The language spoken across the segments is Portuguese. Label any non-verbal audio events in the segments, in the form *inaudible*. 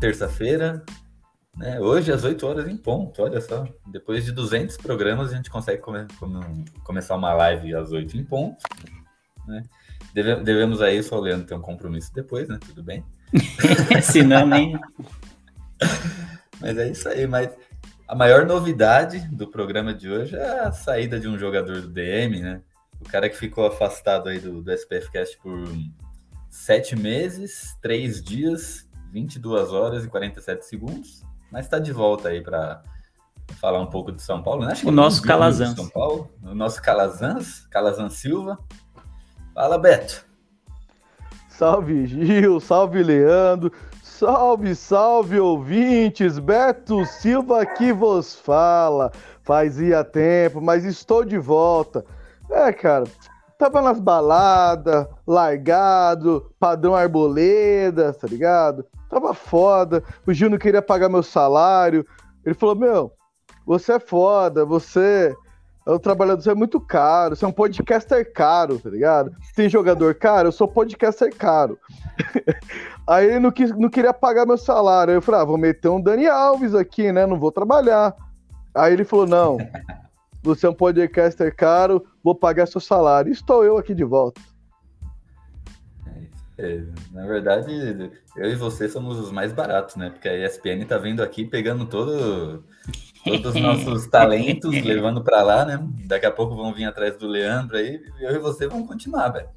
Terça-feira, né? Hoje às 8 horas em ponto, olha só. Depois de 200 programas a gente consegue come come começar uma live às 8 em ponto, né? Deve devemos aí só o Leandro ter um compromisso depois, né? Tudo bem. *laughs* Se não, nem. *laughs* Mas é isso aí, mas a maior novidade do programa de hoje é a saída de um jogador do DM, né? O cara que ficou afastado aí do, do SPFcast por sete meses, três dias, 22 horas e 47 segundos, mas está de volta aí para falar um pouco de São Paulo, né? o nosso Calazans. São Paulo, o nosso Calazans, Calazans Silva. Fala, Beto. Salve Gil, salve Leandro, salve, salve ouvintes, Beto Silva aqui vos fala. Fazia tempo, mas estou de volta. É, cara, tava nas baladas, largado, padrão arboleda, tá ligado? Tava foda. O Gil não queria pagar meu salário. Ele falou: Meu, você é foda, você é um trabalhador, você é muito caro, você é um podcaster caro, tá ligado? Tem jogador caro, eu sou podcaster caro. *laughs* Aí ele não, quis, não queria pagar meu salário. Aí eu falei: Ah, vou meter um Dani Alves aqui, né? Não vou trabalhar. Aí ele falou: Não, você é um podcaster caro, vou pagar seu salário. Estou eu aqui de volta. É, na verdade, eu e você somos os mais baratos, né? Porque a ESPN tá vindo aqui pegando todo, todos os nossos *laughs* talentos, levando para lá, né? Daqui a pouco vão vir atrás do Leandro aí, eu e você vamos continuar, velho.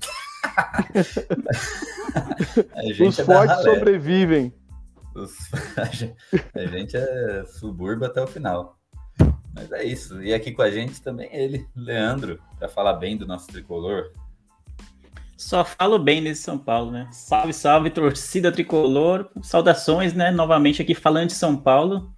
*laughs* os é fortes sobrevivem. Os... *laughs* a gente é subúrbio até o final. Mas é isso. E aqui com a gente também ele, Leandro, para falar bem do nosso tricolor. Só falo bem desse São Paulo, né? Salve, salve, torcida tricolor. Saudações, né? Novamente aqui falando de São Paulo.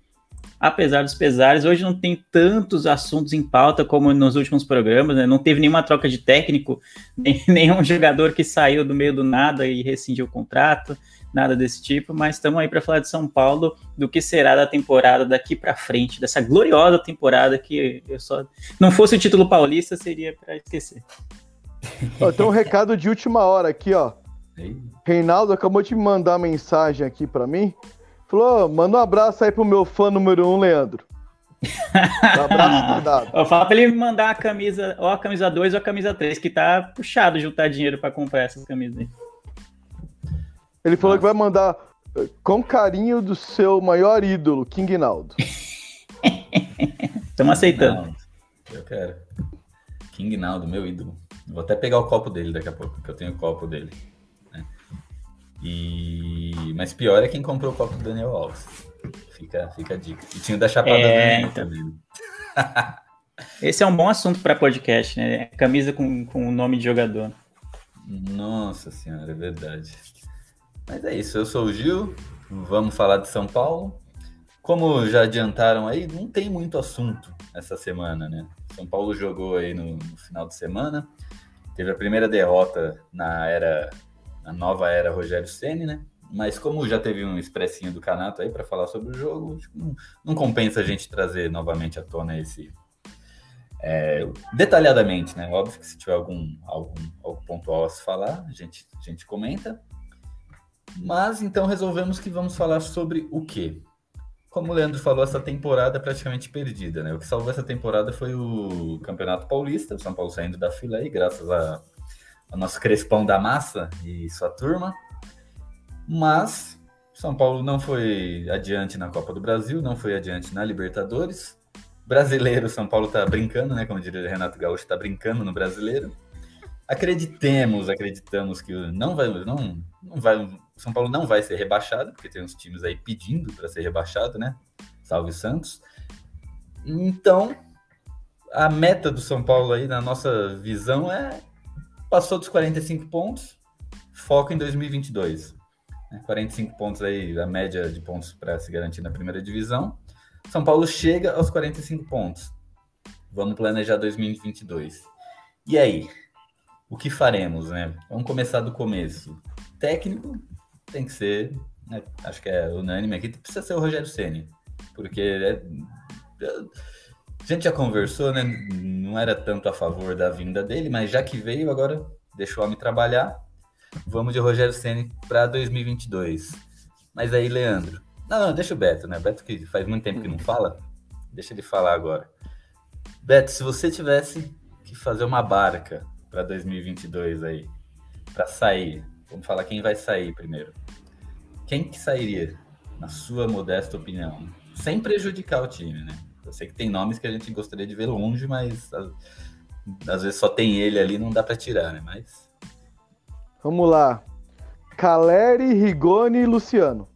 Apesar dos pesares, hoje não tem tantos assuntos em pauta como nos últimos programas, né? Não teve nenhuma troca de técnico, *laughs* nem, nenhum jogador que saiu do meio do nada e rescindiu o contrato, nada desse tipo, mas estamos aí para falar de São Paulo, do que será da temporada daqui para frente, dessa gloriosa temporada que eu só não fosse o título paulista seria para esquecer. Ó, tem um recado de última hora aqui, ó. Reinaldo acabou de mandar mensagem aqui para mim. Falou, manda um abraço aí pro meu fã número um, Leandro. *laughs* Um abraço cuidado. Fala pra ele me mandar a camisa, ou a camisa 2 ou a camisa 3, que tá puxado juntar dinheiro para comprar essas camisas aí. Ele falou Nossa. que vai mandar eh, com carinho do seu maior ídolo, King Naldo. Estamos aceitando. Não, eu quero. King Naldo, meu ídolo. Vou até pegar o copo dele daqui a pouco, porque eu tenho o copo dele. Né? E... Mas pior é quem comprou o copo do Daniel Alves. Fica, fica a dica. E tinha o da Chapada é, então. *laughs* Esse é um bom assunto para podcast, né? Camisa com, com o nome de jogador. Nossa senhora, é verdade. Mas é isso, eu sou o Gil, vamos falar de São Paulo. Como já adiantaram aí, não tem muito assunto essa semana, né? São Paulo jogou aí no, no final de semana, teve a primeira derrota na era, na nova era Rogério Ceni, né? Mas como já teve um expressinho do Canato aí para falar sobre o jogo, não, não, compensa a gente trazer novamente à tona esse é, detalhadamente, né? Óbvio que se tiver algum, algum algo pontual a se falar, a gente, a gente comenta. Mas então resolvemos que vamos falar sobre o quê? Como o Leandro falou, essa temporada é praticamente perdida, né? O que salvou essa temporada foi o Campeonato Paulista, o São Paulo saindo da fila aí, graças a, ao nosso Crespão da Massa e sua turma. Mas São Paulo não foi adiante na Copa do Brasil, não foi adiante na Libertadores. Brasileiro, São Paulo tá brincando, né? Como diria Renato Gaúcho, tá brincando no brasileiro. Acreditemos, acreditamos que não vai, não, não vai, são Paulo não vai ser rebaixado, porque tem uns times aí pedindo para ser rebaixado, né? Salve Santos. Então, a meta do São Paulo aí, na nossa visão, é passou dos 45 pontos, foco em 2022. né? 45 pontos aí, a média de pontos para se garantir na primeira divisão. São Paulo chega aos 45 pontos. Vamos planejar 2022. E aí? O que faremos, né? Vamos começar do começo. Técnico tem que ser, né? acho que é unânime aqui, precisa ser o Rogério Ceni, porque é, a gente já conversou, né? Não era tanto a favor da vinda dele, mas já que veio, agora deixa o homem trabalhar. Vamos de Rogério Ceni para 2022. Mas aí, Leandro. Não, não, deixa o Beto, né? Beto que faz muito tempo que não fala. Deixa ele falar agora. Beto, se você tivesse que fazer uma barca para 2022 aí, para sair, vamos falar quem vai sair primeiro. Quem que sairia, na sua modesta opinião? Sem prejudicar o time, né? Eu sei que tem nomes que a gente gostaria de ver longe, mas às vezes só tem ele ali, não dá para tirar, né? Mas Vamos lá. Caleri, Rigoni e Luciano.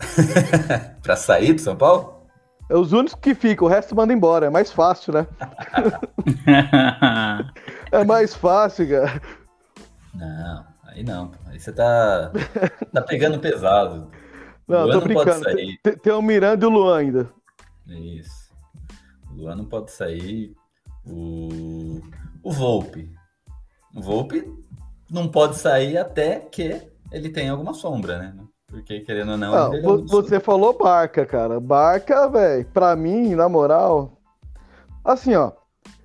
*laughs* para sair do São Paulo? É os únicos que ficam, o resto manda embora. É mais fácil, né? *laughs* *laughs* é mais fácil, cara. Não, aí não. Aí você tá, tá pegando pesado. *laughs* Não, Luan tô brincando. Tem, tem, o Miranda e o Luan ainda. Isso. O Luan não pode sair. O, o Volpe. O Volpe não pode sair até que ele tenha alguma sombra, né? Porque, querendo ou não. não é você falou Barca, cara. Barca, velho, pra mim, na moral. Assim, ó.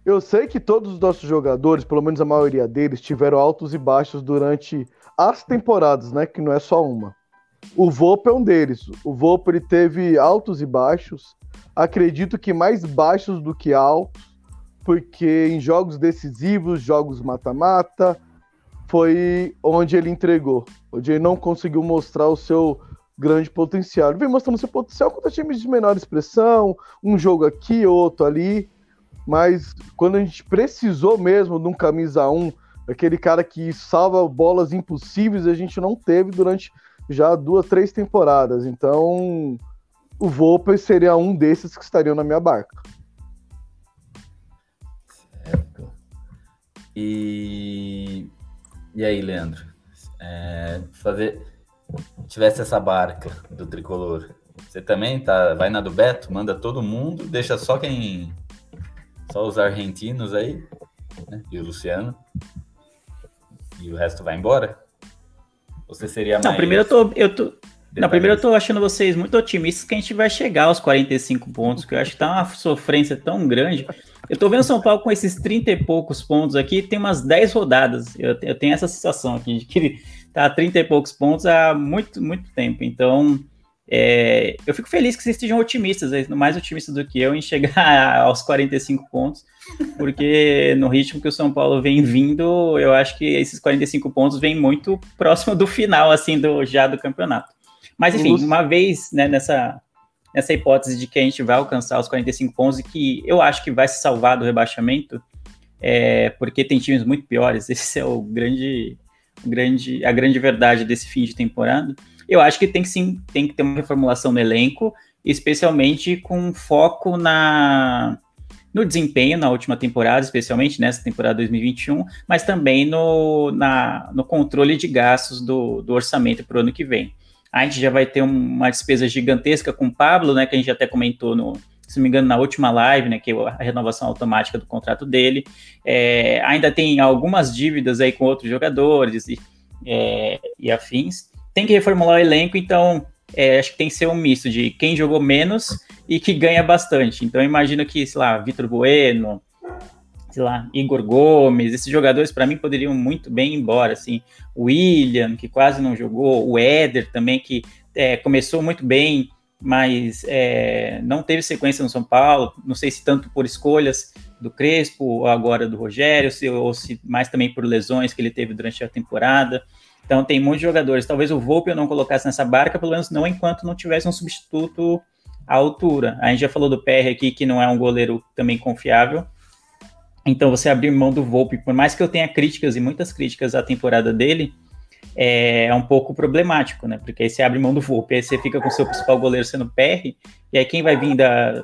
Eu sei que todos os nossos jogadores, pelo menos a maioria deles, tiveram altos e baixos durante as temporadas, né? Que não é só uma. O Volpe é um deles. O Volpe ele teve altos e baixos. Acredito que mais baixos do que altos, porque em jogos decisivos, jogos mata-mata, foi onde ele entregou, onde ele não conseguiu mostrar o seu grande potencial. Ele vem mostrando seu potencial contra times de menor expressão, um jogo aqui, outro ali, mas quando a gente precisou mesmo de um camisa 1, aquele cara que salva bolas impossíveis, a gente não teve durante já duas, três temporadas. Então, o Volpe seria um desses que estariam na minha barca. Certo. E e aí, Leandro? É, fazer tivesse essa barca do tricolor, você também tá vai na do Beto, manda todo mundo, deixa só quem só os argentinos aí, né? E o Luciano. E o resto vai embora? Você seria mais Não, primeiro eu tô eu tô não, primeiro eu tô achando vocês muito otimistas que a gente vai chegar aos 45 pontos, que eu acho que tá uma sofrência tão grande. Eu tô vendo São Paulo com esses 30 e poucos pontos aqui, tem umas 10 rodadas. Eu, eu tenho essa sensação aqui de que tá a 30 e poucos pontos há muito, muito tempo. Então, é, eu fico feliz que vocês estejam otimistas, mais otimistas do que eu, em chegar *laughs* aos 45 pontos, porque no ritmo que o São Paulo vem vindo, eu acho que esses 45 pontos vêm muito próximo do final, assim, do, já do campeonato. Mas, enfim, uma vez né, nessa, nessa hipótese de que a gente vai alcançar os 45 pontos e que eu acho que vai se salvar do rebaixamento, é, porque tem times muito piores, *laughs* esse é o grande, grande, a grande verdade desse fim de temporada. Eu acho que tem que sim, tem que ter uma reformulação no elenco, especialmente com foco na no desempenho na última temporada, especialmente nessa temporada 2021, mas também no, na, no controle de gastos do, do orçamento para o ano que vem. A gente já vai ter uma despesa gigantesca com o Pablo, né? Que a gente até comentou no, se não me engano, na última live, né? Que é a renovação automática do contrato dele. É, ainda tem algumas dívidas aí com outros jogadores e, é, e afins. Tem que reformular o elenco, então é, acho que tem que ser um misto de quem jogou menos e que ganha bastante. Então, imagino que, sei lá, Vitor Bueno, sei lá, Igor Gomes, esses jogadores para mim poderiam muito bem ir embora, assim, o William, que quase não jogou, o Éder também, que é, começou muito bem, mas é, não teve sequência no São Paulo, não sei se tanto por escolhas do Crespo ou agora do Rogério, se, ou se mais também por lesões que ele teve durante a temporada. Então tem muitos jogadores. Talvez o Volpe eu não colocasse nessa barca, pelo menos não enquanto não tivesse um substituto à altura. A gente já falou do PR aqui, que não é um goleiro também confiável, então, você abrir mão do Volpe, por mais que eu tenha críticas e muitas críticas à temporada dele, é um pouco problemático, né? Porque aí você abre mão do Volpe, aí você fica com o seu principal goleiro sendo PR, e aí quem vai vir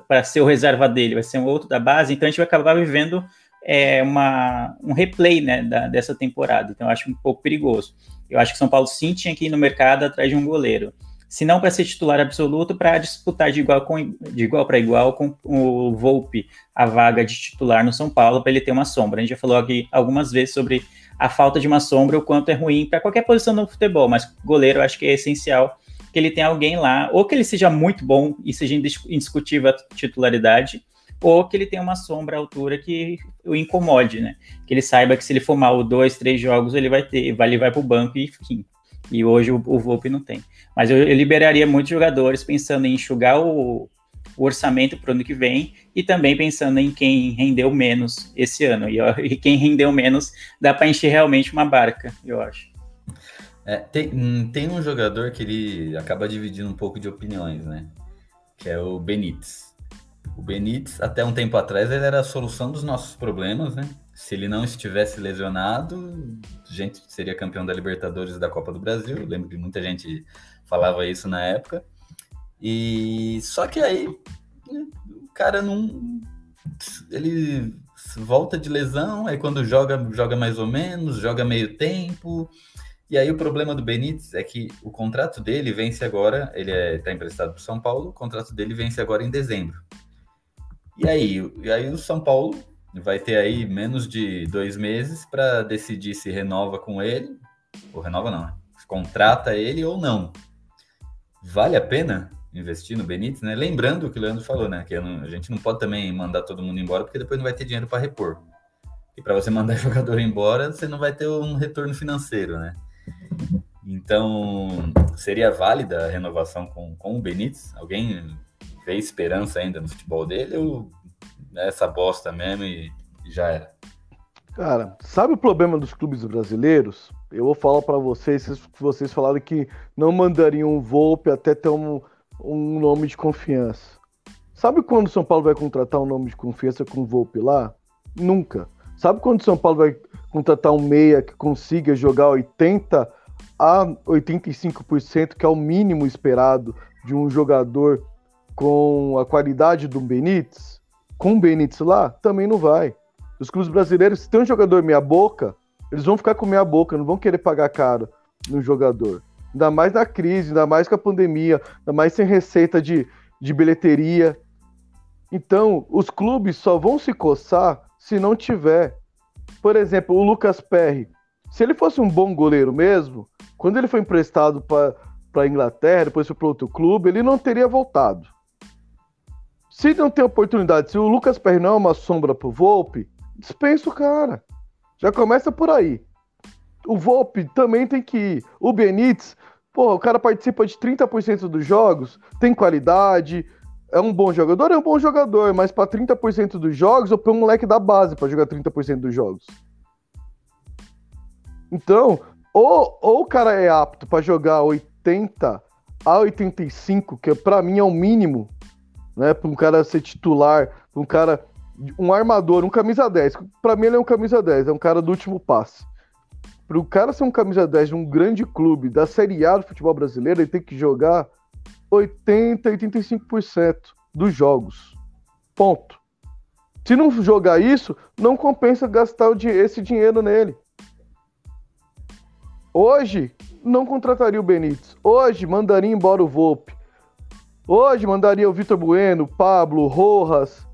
para ser o reserva dele vai ser um outro da base, então a gente vai acabar vivendo é, uma, um replay né, da, dessa temporada. Então, eu acho um pouco perigoso. Eu acho que São Paulo sim tinha que ir no mercado atrás de um goleiro. Se não para ser titular absoluto, para disputar de igual, com, de igual para igual com o Volpe a vaga de titular no São Paulo, para ele ter uma sombra. A gente já falou aqui algumas vezes sobre a falta de uma sombra, o quanto é ruim para qualquer posição no futebol, mas goleiro eu acho que é essencial que ele tenha alguém lá, ou que ele seja muito bom e seja indiscutível a titularidade, ou que ele tenha uma sombra à altura que o incomode, né? Que ele saiba que se ele for mal dois, três jogos, ele vai ter, vai, ele vai para o banco e enfim. E hoje o, o Volpe não tem. Mas eu, eu liberaria muitos jogadores pensando em enxugar o, o orçamento para o ano que vem e também pensando em quem rendeu menos esse ano. E, *laughs* e quem rendeu menos dá para encher realmente uma barca, eu acho. É, tem, hum, tem um jogador que ele acaba dividindo um pouco de opiniões, né? Que é o Benítez. O Benítez, até um tempo atrás, ele era a solução dos nossos problemas, né? Se ele não estivesse lesionado, a gente seria campeão da Libertadores e da Copa do Brasil. Eu lembro que muita gente falava isso na época. E só que aí né, o cara não. Ele volta de lesão, aí quando joga, joga mais ou menos, joga meio tempo. E aí o problema do Benítez é que o contrato dele vence agora, ele está é, emprestado para o São Paulo, o contrato dele vence agora em dezembro. E aí, e aí o São Paulo vai ter aí menos de dois meses para decidir se renova com ele, ou renova não, né? contrata ele ou não. Vale a pena investir no Benítez, né? Lembrando o que o Leandro falou, né? Que a gente não pode também mandar todo mundo embora, porque depois não vai ter dinheiro para repor. E para você mandar *laughs* jogador embora, você não vai ter um retorno financeiro, né? Então, seria válida a renovação com, com o Benítez? Alguém vê esperança ainda no futebol dele ou é essa bosta mesmo e, e já era? Cara, sabe o problema dos clubes brasileiros? Eu vou falar para vocês, vocês falaram que não mandariam um Volpe até ter um, um nome de confiança. Sabe quando o São Paulo vai contratar um nome de confiança com o Volpe lá? Nunca. Sabe quando o São Paulo vai contratar um meia que consiga jogar 80 a 85%, que é o mínimo esperado de um jogador com a qualidade do Benítez, com o Benítez lá, também não vai. Os clubes brasileiros, se tem um jogador meia boca, eles vão ficar com meia boca, não vão querer pagar caro no jogador. Ainda mais na crise, ainda mais com a pandemia, ainda mais sem receita de, de bilheteria. Então, os clubes só vão se coçar se não tiver por exemplo, o Lucas Perry, se ele fosse um bom goleiro mesmo, quando ele foi emprestado para a Inglaterra, depois foi para outro clube, ele não teria voltado. Se não tem oportunidade, se o Lucas Perry não é uma sombra pro Volpe, dispensa o cara. Já começa por aí. O Volpe também tem que ir. O Benítez, pô, o cara participa de 30% dos jogos, tem qualidade, é um bom jogador? É um bom jogador, mas para 30% dos jogos, eu ponho um moleque da base para jogar 30% dos jogos. Então, ou, ou o cara é apto para jogar 80 a 85, que para mim é o mínimo, né, para um cara ser titular, para um cara um armador, um camisa 10. Para mim ele é um camisa 10, é um cara do último passe. Para o cara ser um camisa 10 de um grande clube da Série A do futebol brasileiro, ele tem que jogar 80, 85% dos jogos. Ponto. Se não jogar isso, não compensa gastar esse dinheiro nele. Hoje, não contrataria o Benítez. Hoje, mandaria embora o Volpe. Hoje, mandaria o Vitor Bueno, Pablo, Rojas.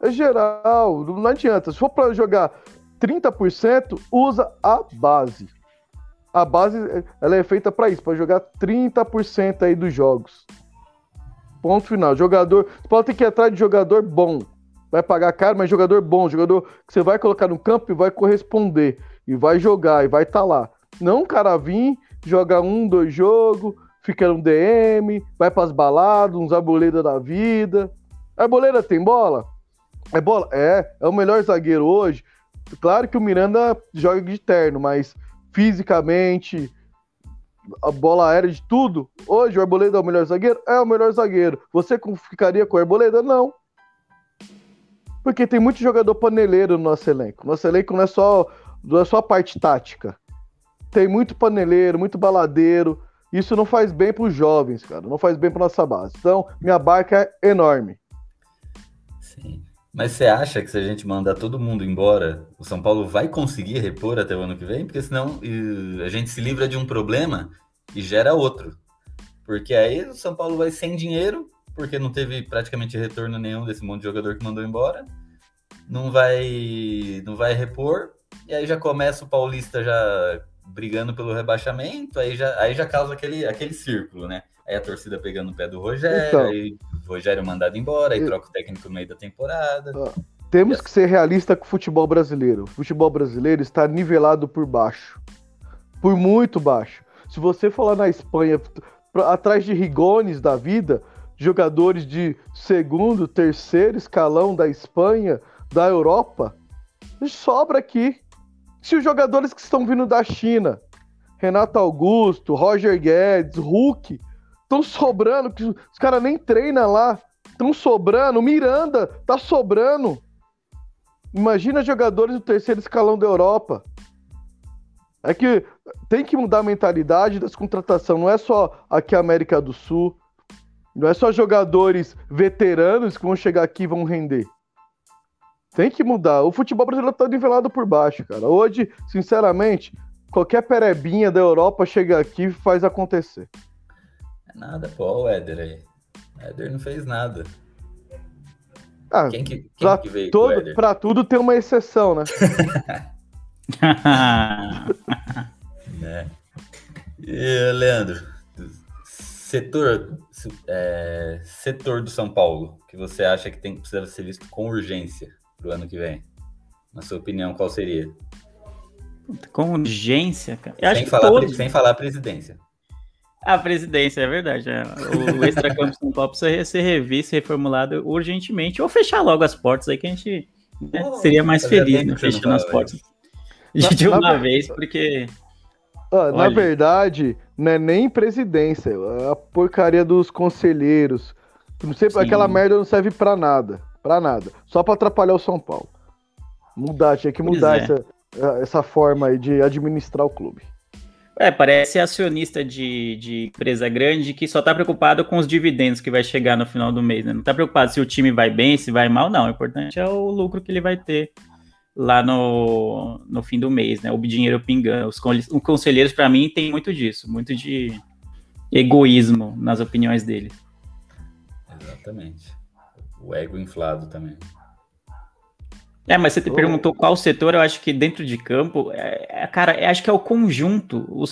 É geral, não adianta. Se for para jogar 30%, usa a base. A base ela é feita para isso, para jogar 30% aí dos jogos. Ponto final. Jogador. Você pode ter que ir atrás de jogador bom. Vai pagar caro, mas jogador bom. Jogador que você vai colocar no campo e vai corresponder. E vai jogar e vai estar tá lá. Não cara vir, joga um, dois jogos, fica no DM, vai pras baladas, uns arboleda da vida. Arboleda tem bola? É bola? É. É o melhor zagueiro hoje. Claro que o Miranda joga de terno, mas fisicamente, a bola aérea de tudo. Hoje o Arboleda é o melhor zagueiro? É o melhor zagueiro. Você ficaria com o Arboleda? Não. Porque tem muito jogador paneleiro no nosso elenco. Nosso elenco não é só, não é só a parte tática. Tem muito paneleiro, muito baladeiro. Isso não faz bem para os jovens, cara. Não faz bem para nossa base. Então, minha barca é enorme. Sim. Mas você acha que se a gente mandar todo mundo embora, o São Paulo vai conseguir repor até o ano que vem? Porque senão a gente se livra de um problema e gera outro. Porque aí o São Paulo vai sem dinheiro, porque não teve praticamente retorno nenhum desse monte de jogador que mandou embora. Não vai, não vai repor. E aí já começa o Paulista já brigando pelo rebaixamento, aí já, aí já causa aquele, aquele círculo, né? Aí a torcida pegando o pé do Rogério, então, aí o Rogério mandado embora, aí troca o técnico no meio da temporada. Temos que ser realista com o futebol brasileiro. O futebol brasileiro está nivelado por baixo. Por muito baixo. Se você lá na Espanha, pra, atrás de Rigones da vida, jogadores de segundo, terceiro escalão da Espanha, da Europa, sobra aqui. Se os jogadores que estão vindo da China, Renato Augusto, Roger Guedes, Hulk, Estão sobrando, que os caras nem treinam lá. Estão sobrando. Miranda tá sobrando. Imagina jogadores do terceiro escalão da Europa. É que tem que mudar a mentalidade das contratações. Não é só aqui a América do Sul. Não é só jogadores veteranos que vão chegar aqui e vão render. Tem que mudar. O futebol brasileiro tá nivelado por baixo, cara. Hoje, sinceramente, qualquer perebinha da Europa chega aqui e faz acontecer. Nada, pô, o Éder aí. O Éder não fez nada. Ah, quem que, quem pra, que veio todo, pra tudo tem uma exceção, né? *laughs* é. E, Leandro, setor, é, setor do São Paulo, que você acha que tem, precisa ser visto com urgência pro ano que vem? Na sua opinião, qual seria? Com urgência, cara. Eu sem, falar, todos... sem falar presidência. A presidência, é verdade. É. O, *laughs* o Extracampo São Paulo precisa ser revisto, reformulado urgentemente, ou fechar logo as portas aí, que a gente né, oh, seria mais feliz né, fechando as portas de, de uma na, vez, porque. Ah, na verdade, não é nem presidência, é a porcaria dos conselheiros. Não sei, aquela merda não serve para nada. Para nada. Só para atrapalhar o São Paulo. Mudar, tinha que mudar é. essa, essa forma aí de administrar o clube. É, parece acionista de, de empresa grande que só tá preocupado com os dividendos que vai chegar no final do mês, né? Não tá preocupado se o time vai bem, se vai mal, não. O importante é o lucro que ele vai ter lá no, no fim do mês, né? O dinheiro pingando. Os, os conselheiros, para mim, tem muito disso, muito de egoísmo nas opiniões dele. Exatamente. O ego inflado também. É, mas você te oh. perguntou qual setor, eu acho que dentro de campo, é, é cara, acho que é o conjunto. O,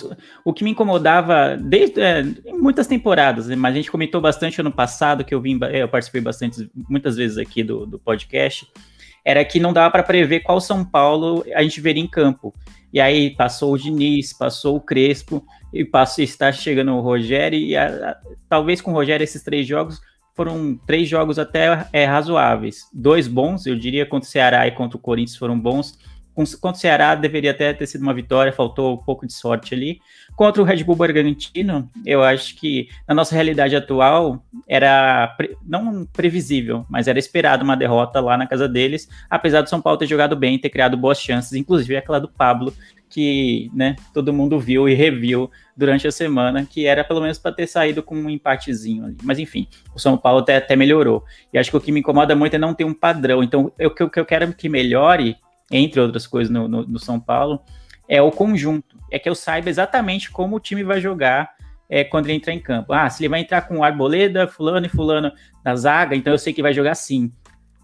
o que me incomodava desde é, muitas temporadas, mas a gente comentou bastante ano passado, que eu vim, é, eu participei bastante, muitas vezes aqui do, do podcast, era que não dava para prever qual São Paulo a gente veria em campo. E aí passou o Diniz, passou o Crespo, e passou, está chegando o Rogério, e a, a, talvez com o Rogério esses três jogos foram três jogos até é, razoáveis. Dois bons, eu diria, contra o Ceará e contra o Corinthians foram bons. Contra o Ceará deveria até ter sido uma vitória, faltou um pouco de sorte ali. Contra o Red Bull Bragantino, eu acho que na nossa realidade atual era pre não previsível, mas era esperado uma derrota lá na casa deles, apesar do São Paulo ter jogado bem, ter criado boas chances, inclusive aquela do Pablo, que né, todo mundo viu e reviu durante a semana, que era pelo menos para ter saído com um empatezinho ali. Mas enfim, o São Paulo até, até melhorou. E acho que o que me incomoda muito é não ter um padrão. Então, o que eu, eu, quero que melhore, entre outras coisas no, no, no, São Paulo, é o conjunto. É que eu saiba exatamente como o time vai jogar é, quando ele entrar em campo. Ah, se ele vai entrar com Arboleda, fulano e fulano na zaga, então eu sei que vai jogar assim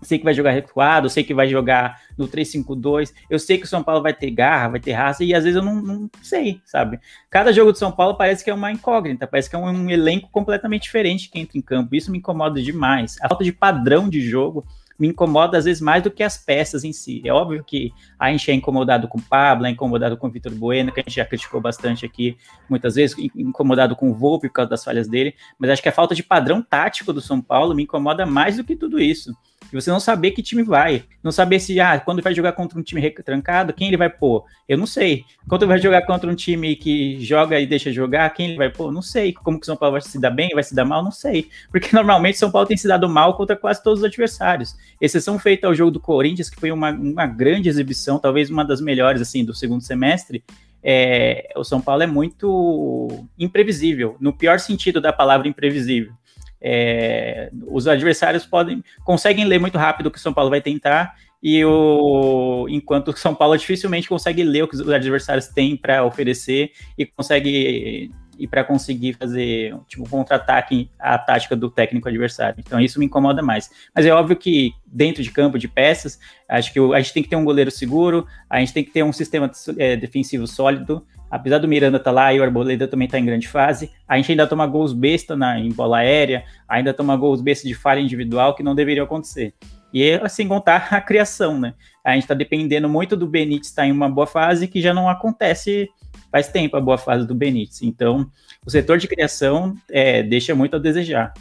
sei que vai jogar recuado, sei que vai jogar no 3-5-2, eu sei que o São Paulo vai ter garra, vai ter raça, e às vezes eu não, não, sei, sabe? Cada jogo do São Paulo parece que é uma incógnita, parece que é um, um, elenco completamente diferente que entra em campo, isso me incomoda demais. A falta de padrão de jogo me incomoda às vezes mais do que as peças em si. É óbvio que a gente é incomodado com o Pablo, é incomodado com o Vitor Bueno, que a gente já criticou bastante aqui muitas vezes, incomodado com o Volpe por causa das falhas dele, mas acho que a falta de padrão tático do São Paulo me incomoda mais do que tudo isso. E você não saber que time vai. Não saber se, ah, quando vai jogar contra um time trancado, quem ele vai pôr? Eu não sei. Quando vai jogar contra um time que joga e deixa jogar, quem ele vai pôr? Não sei. Como que o São Paulo vai se dar bem, vai se dar mal? Não sei. Porque *laughs* normalmente São Paulo tem se dado mal contra quase todos os adversários. Exceção feita ao jogo do Corinthians, que foi uma, uma grande exibição, talvez uma das melhores, assim, do segundo semestre. É, o São Paulo é muito imprevisível, no pior sentido da palavra imprevisível. É, os adversários podem conseguem ler muito rápido o que o São Paulo vai tentar e o enquanto o São Paulo dificilmente consegue ler o que os adversários têm para oferecer e consegue e para conseguir fazer tipo contra-ataque à tática do técnico adversário. Então isso me incomoda mais. Mas é óbvio que dentro de campo de peças, acho que a gente tem que ter um goleiro seguro, a gente tem que ter um sistema é, defensivo sólido. Apesar do Miranda estar tá lá e o Arboleda também está em grande fase, a gente ainda toma gols besta na, em bola aérea, ainda toma gols besta de falha individual que não deveriam acontecer. E assim contar *laughs* a criação, né? A gente está dependendo muito do Benítez estar tá em uma boa fase que já não acontece faz tempo a boa fase do Benítez. Então, o setor de criação é, deixa muito a desejar.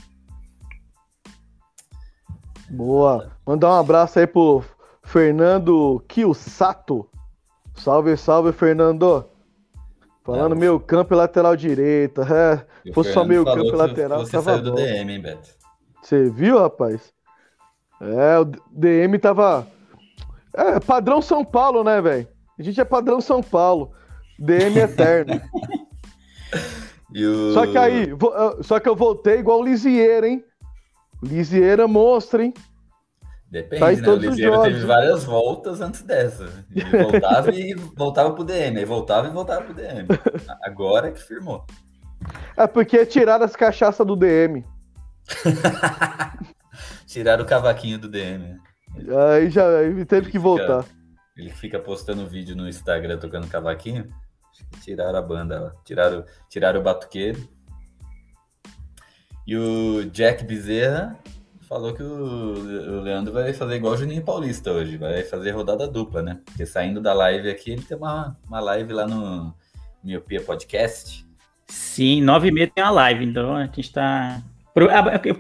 Boa. Mandar um abraço aí pro Fernando Kiyusato. Salve, salve, Fernando. Falando é, meio campo e lateral direita. É, fosse só meio campo e lateral, você tava do DM, hein, Beto? Você viu, rapaz? É, o DM tava. É, padrão São Paulo, né, velho? A gente é padrão São Paulo. DM eterno. *laughs* o... Só que aí, só que eu voltei igual o Lisieira, hein? Lisieira monstro, hein? Depende, tá né? O Lisieira teve várias voltas antes dessa. Ele *laughs* voltava e voltava pro DM, aí voltava e voltava pro DM. Agora é que firmou. É porque tiraram as cachaças do DM. *laughs* tiraram o cavaquinho do DM. Aí já aí teve que voltar. Ele fica postando vídeo no Instagram tocando cavaquinho. Tiraram a banda, tiraram, tiraram o batuqueiro. E o Jack Bezerra falou que o, Leandro vai fazer igual o Juninho Paulista hoje, vai fazer rodada dupla, né? Porque saindo da live aqui, ele tem uma, uma live lá no Miopia Podcast. Sim, nove e meia tem uma live, então a gente tá.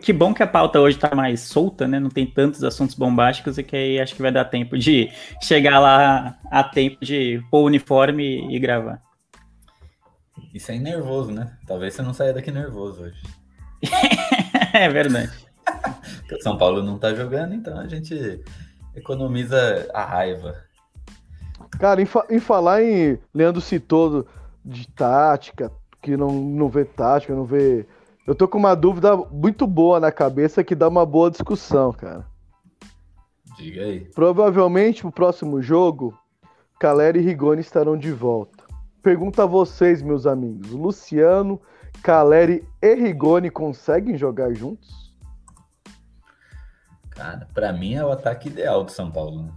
Que bom que a pauta hoje tá mais solta, né? Não tem tantos assuntos bombásticos e que aí acho que vai dar tempo de chegar lá a tempo de pôr o uniforme e gravar. Isso é nervoso, né? Talvez você não saia daqui nervoso hoje. *laughs* é verdade. Porque o São Paulo não tá jogando, então a gente economiza a raiva. Cara, em, fa em falar em. Leandro citou de tática, que não, não vê tática, não vê. Eu tô com uma dúvida muito boa na cabeça que dá uma boa discussão, cara. Diga aí. Provavelmente no próximo jogo, Caleri e Rigoni estarão de volta. Pergunta a vocês, meus amigos. Luciano, Caleri e Rigoni conseguem jogar juntos? Cara, para mim é o ataque ideal do São Paulo. Né?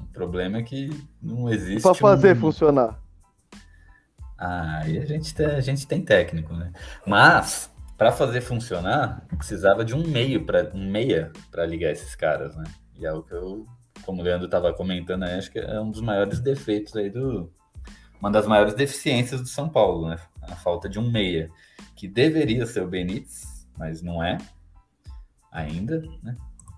O problema é que não existe. Para fazer um... funcionar. Ah, aí a gente, tem, a gente tem técnico, né? Mas para fazer funcionar, precisava de um meio para um meia para ligar esses caras, né? E é o que eu, como o Leandro estava comentando, acho que é um dos maiores defeitos aí do, uma das maiores deficiências do São Paulo, né? A falta de um meia, que deveria ser o Benítez, mas não é ainda, né?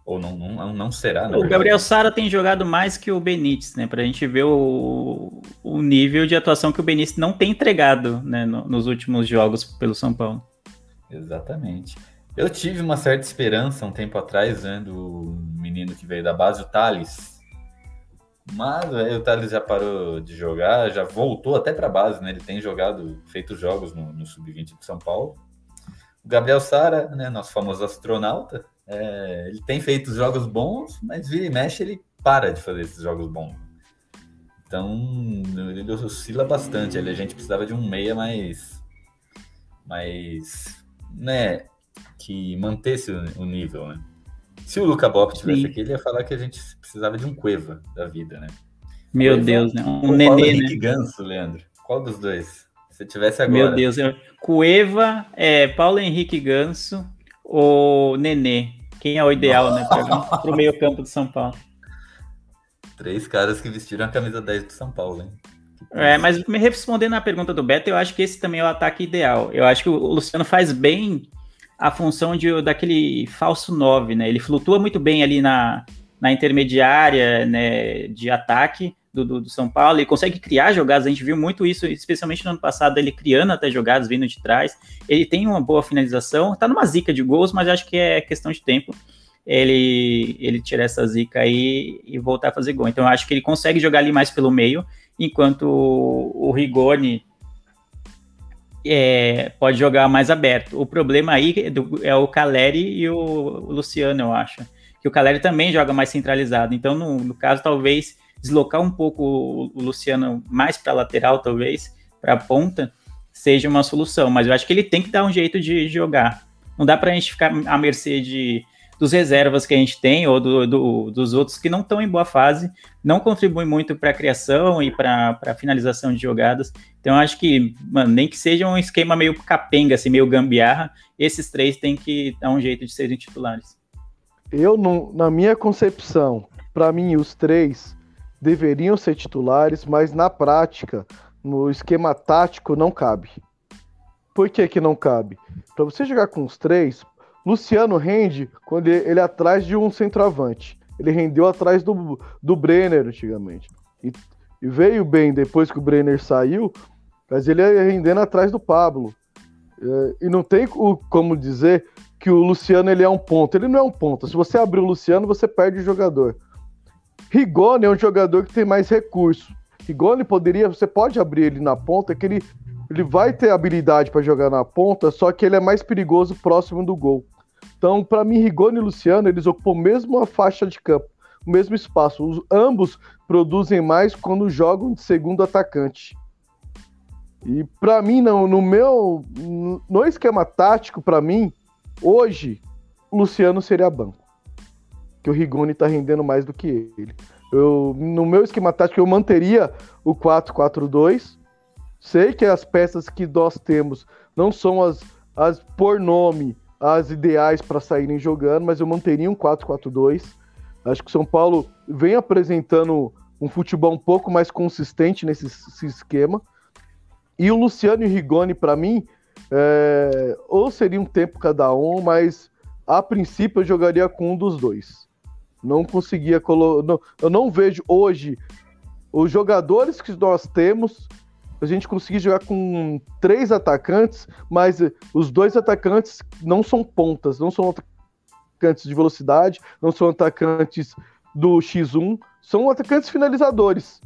Ou não, não, não será. O Gabriel Sara tem jogado mais que o Benítez, né? Para a gente ver o, o nível de atuação que o Benítez não tem entregado né, no, nos últimos jogos pelo São Paulo. Exatamente. Eu tive uma certa esperança um tempo atrás, né, do menino que veio da base, o Thales, mas aí o Thales já parou de jogar, já voltou até para a base, né? Ele tem jogado, feito jogos no, no Sub-20 de São Paulo. O Gabriel Sara, né, nosso famoso astronauta, é, ele tem feito jogos bons, mas vira e mexe ele para de fazer esses jogos bons. Então ele oscila bastante. a gente precisava de um meia mais, mais, né, que mantesse o, o nível, né? Se o Luca Bop tivesse Sim. aqui, ele ia falar que a gente precisava de um Cueva da vida, né? Meu Cueva, Deus, né? Um nenê, né? Ganso, Leandro. Qual dos dois? Se tivesse agora. Meu Deus, eu... Cueva, é, Paulo Henrique Ganso ou Nenê? Quem é o ideal, né? Para *laughs* o meio campo de São Paulo. Três caras que vestiram a camisa 10 do São Paulo, hein? É, mas me respondendo à pergunta do Beto, eu acho que esse também é o ataque ideal. Eu acho que o Luciano faz bem a função de, daquele falso 9, né? Ele flutua muito bem ali na, na intermediária né, de ataque do, do, do, São Paulo, ele consegue criar jogadas, a gente viu muito isso, especialmente no ano passado, ele criando até jogadas vindo de trás, ele tem uma boa finalização, tá numa zica de gols, mas acho que é questão de tempo ele, ele tirar essa zica aí e voltar a fazer gol. Então eu acho que ele consegue jogar ali mais pelo meio, enquanto o, o Rigoni é, pode jogar mais aberto. O problema aí é, do, é o Caleri e o, Luciano, eu acho. Que o Caleri também joga mais centralizado. Então, no, no caso, talvez deslocar um pouco o, Luciano mais para lateral, talvez, para a ponta, seja uma solução. Mas eu acho que ele tem que dar um jeito de jogar. Não dá para a gente ficar à mercê de dos reservas que a gente tem, ou do, do, dos outros que não estão em boa fase, não contribuem muito para a criação e para a finalização de jogadas. Então, acho que, mano, nem que seja um esquema meio capenga, assim, meio gambiarra, esses três têm que dar um jeito de serem titulares. Eu, na minha concepção, para mim, os três deveriam ser titulares, mas na prática, no esquema tático, não cabe. Por que, que não cabe? Para você jogar com os três, Luciano rende quando ele, ele é atrás de um centroavante. Ele rendeu atrás do, do Brenner antigamente. E, e, veio bem depois que o Brenner saiu, mas ele é rendendo atrás do Pablo. É, e não tem o, como dizer que o Luciano ele é um ponto. Ele não é um ponto. Se você abrir o Luciano, você perde o jogador. Rigoni é um jogador que tem mais recurso. Rigoni poderia, você pode abrir ele na ponta, que ele, ele vai ter habilidade para jogar na ponta, só que ele é mais perigoso próximo do gol. Então, para mim, Rigoni e Luciano, eles ocupam a faixa de campo, o mesmo espaço. Os, ambos produzem mais quando jogam de segundo atacante. E para mim, no, meu no esquema tático, para mim, hoje, Luciano seria banco. Que o Rigoni tá rendendo mais do que ele. Eu, no meu esquema tático, eu manteria o 4-4-2. Sei que as peças que nós temos não são as, as por nome, as ideais para saírem jogando, mas eu manteria um 4-4-2. Acho que o São Paulo vem apresentando um futebol um pouco mais consistente nesse, nesse esquema. E o Luciano e o Rigoni, para mim, é, ou seria um tempo cada um, mas a princípio eu jogaria com um dos dois. Não conseguia colocar. Eu não vejo hoje os jogadores que nós temos a gente conseguir jogar com três atacantes, mas os dois atacantes não são pontas, não são atacantes de velocidade, não são atacantes do X1, são atacantes finalizadores.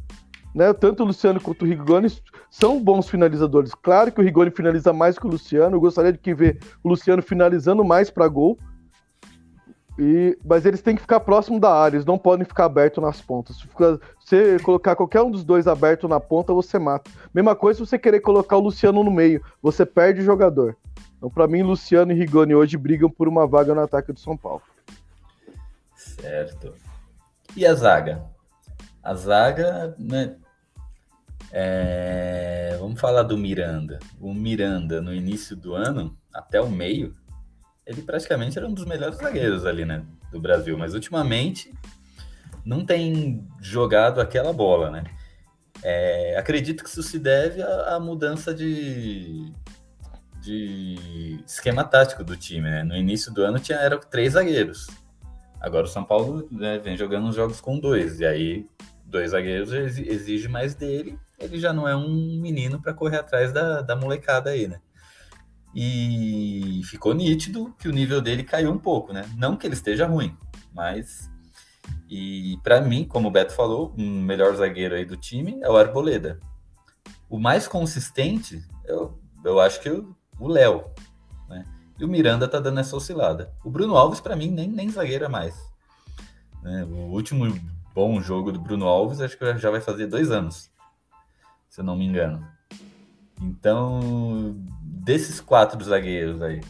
Né? Tanto o Luciano quanto o Rigoni são bons finalizadores. Claro que o Rigoni finaliza mais que o Luciano, eu gostaria de que ver o Luciano finalizando mais para gol, e, mas eles têm que ficar próximo da área, eles não podem ficar abertos nas pontas. Se você colocar qualquer um dos dois aberto na ponta, você mata. Mesma coisa se você querer colocar o Luciano no meio, você perde o jogador. Então, para mim, Luciano e Rigoni hoje brigam por uma vaga no ataque do São Paulo. Certo. E a zaga? A zaga, né? É... Vamos falar do Miranda. O Miranda, no início do ano, até o meio, ele praticamente era um dos melhores zagueiros ali, né, do Brasil, mas ultimamente não tem jogado aquela bola, né? É, acredito que isso se deve à, à mudança de, de esquema tático do time, né? No início do ano tinha eram três zagueiros. Agora o São Paulo né, vem jogando os jogos com dois, e aí dois zagueiros exige mais dele. Ele já não é um menino para correr atrás da, da molecada aí, né? E ficou nítido que o nível dele caiu um pouco, né? Não que ele esteja ruim, mas. E para mim, como o Beto falou, o um melhor zagueiro aí do time é o Arboleda. O mais consistente, eu, eu acho que o Léo. Né? E o Miranda tá dando essa oscilada. O Bruno Alves, para mim, nem, nem zagueiro é mais. Né? O último bom jogo do Bruno Alves, acho que já vai fazer dois anos, se eu não me engano. Então, desses quatro zagueiros aí,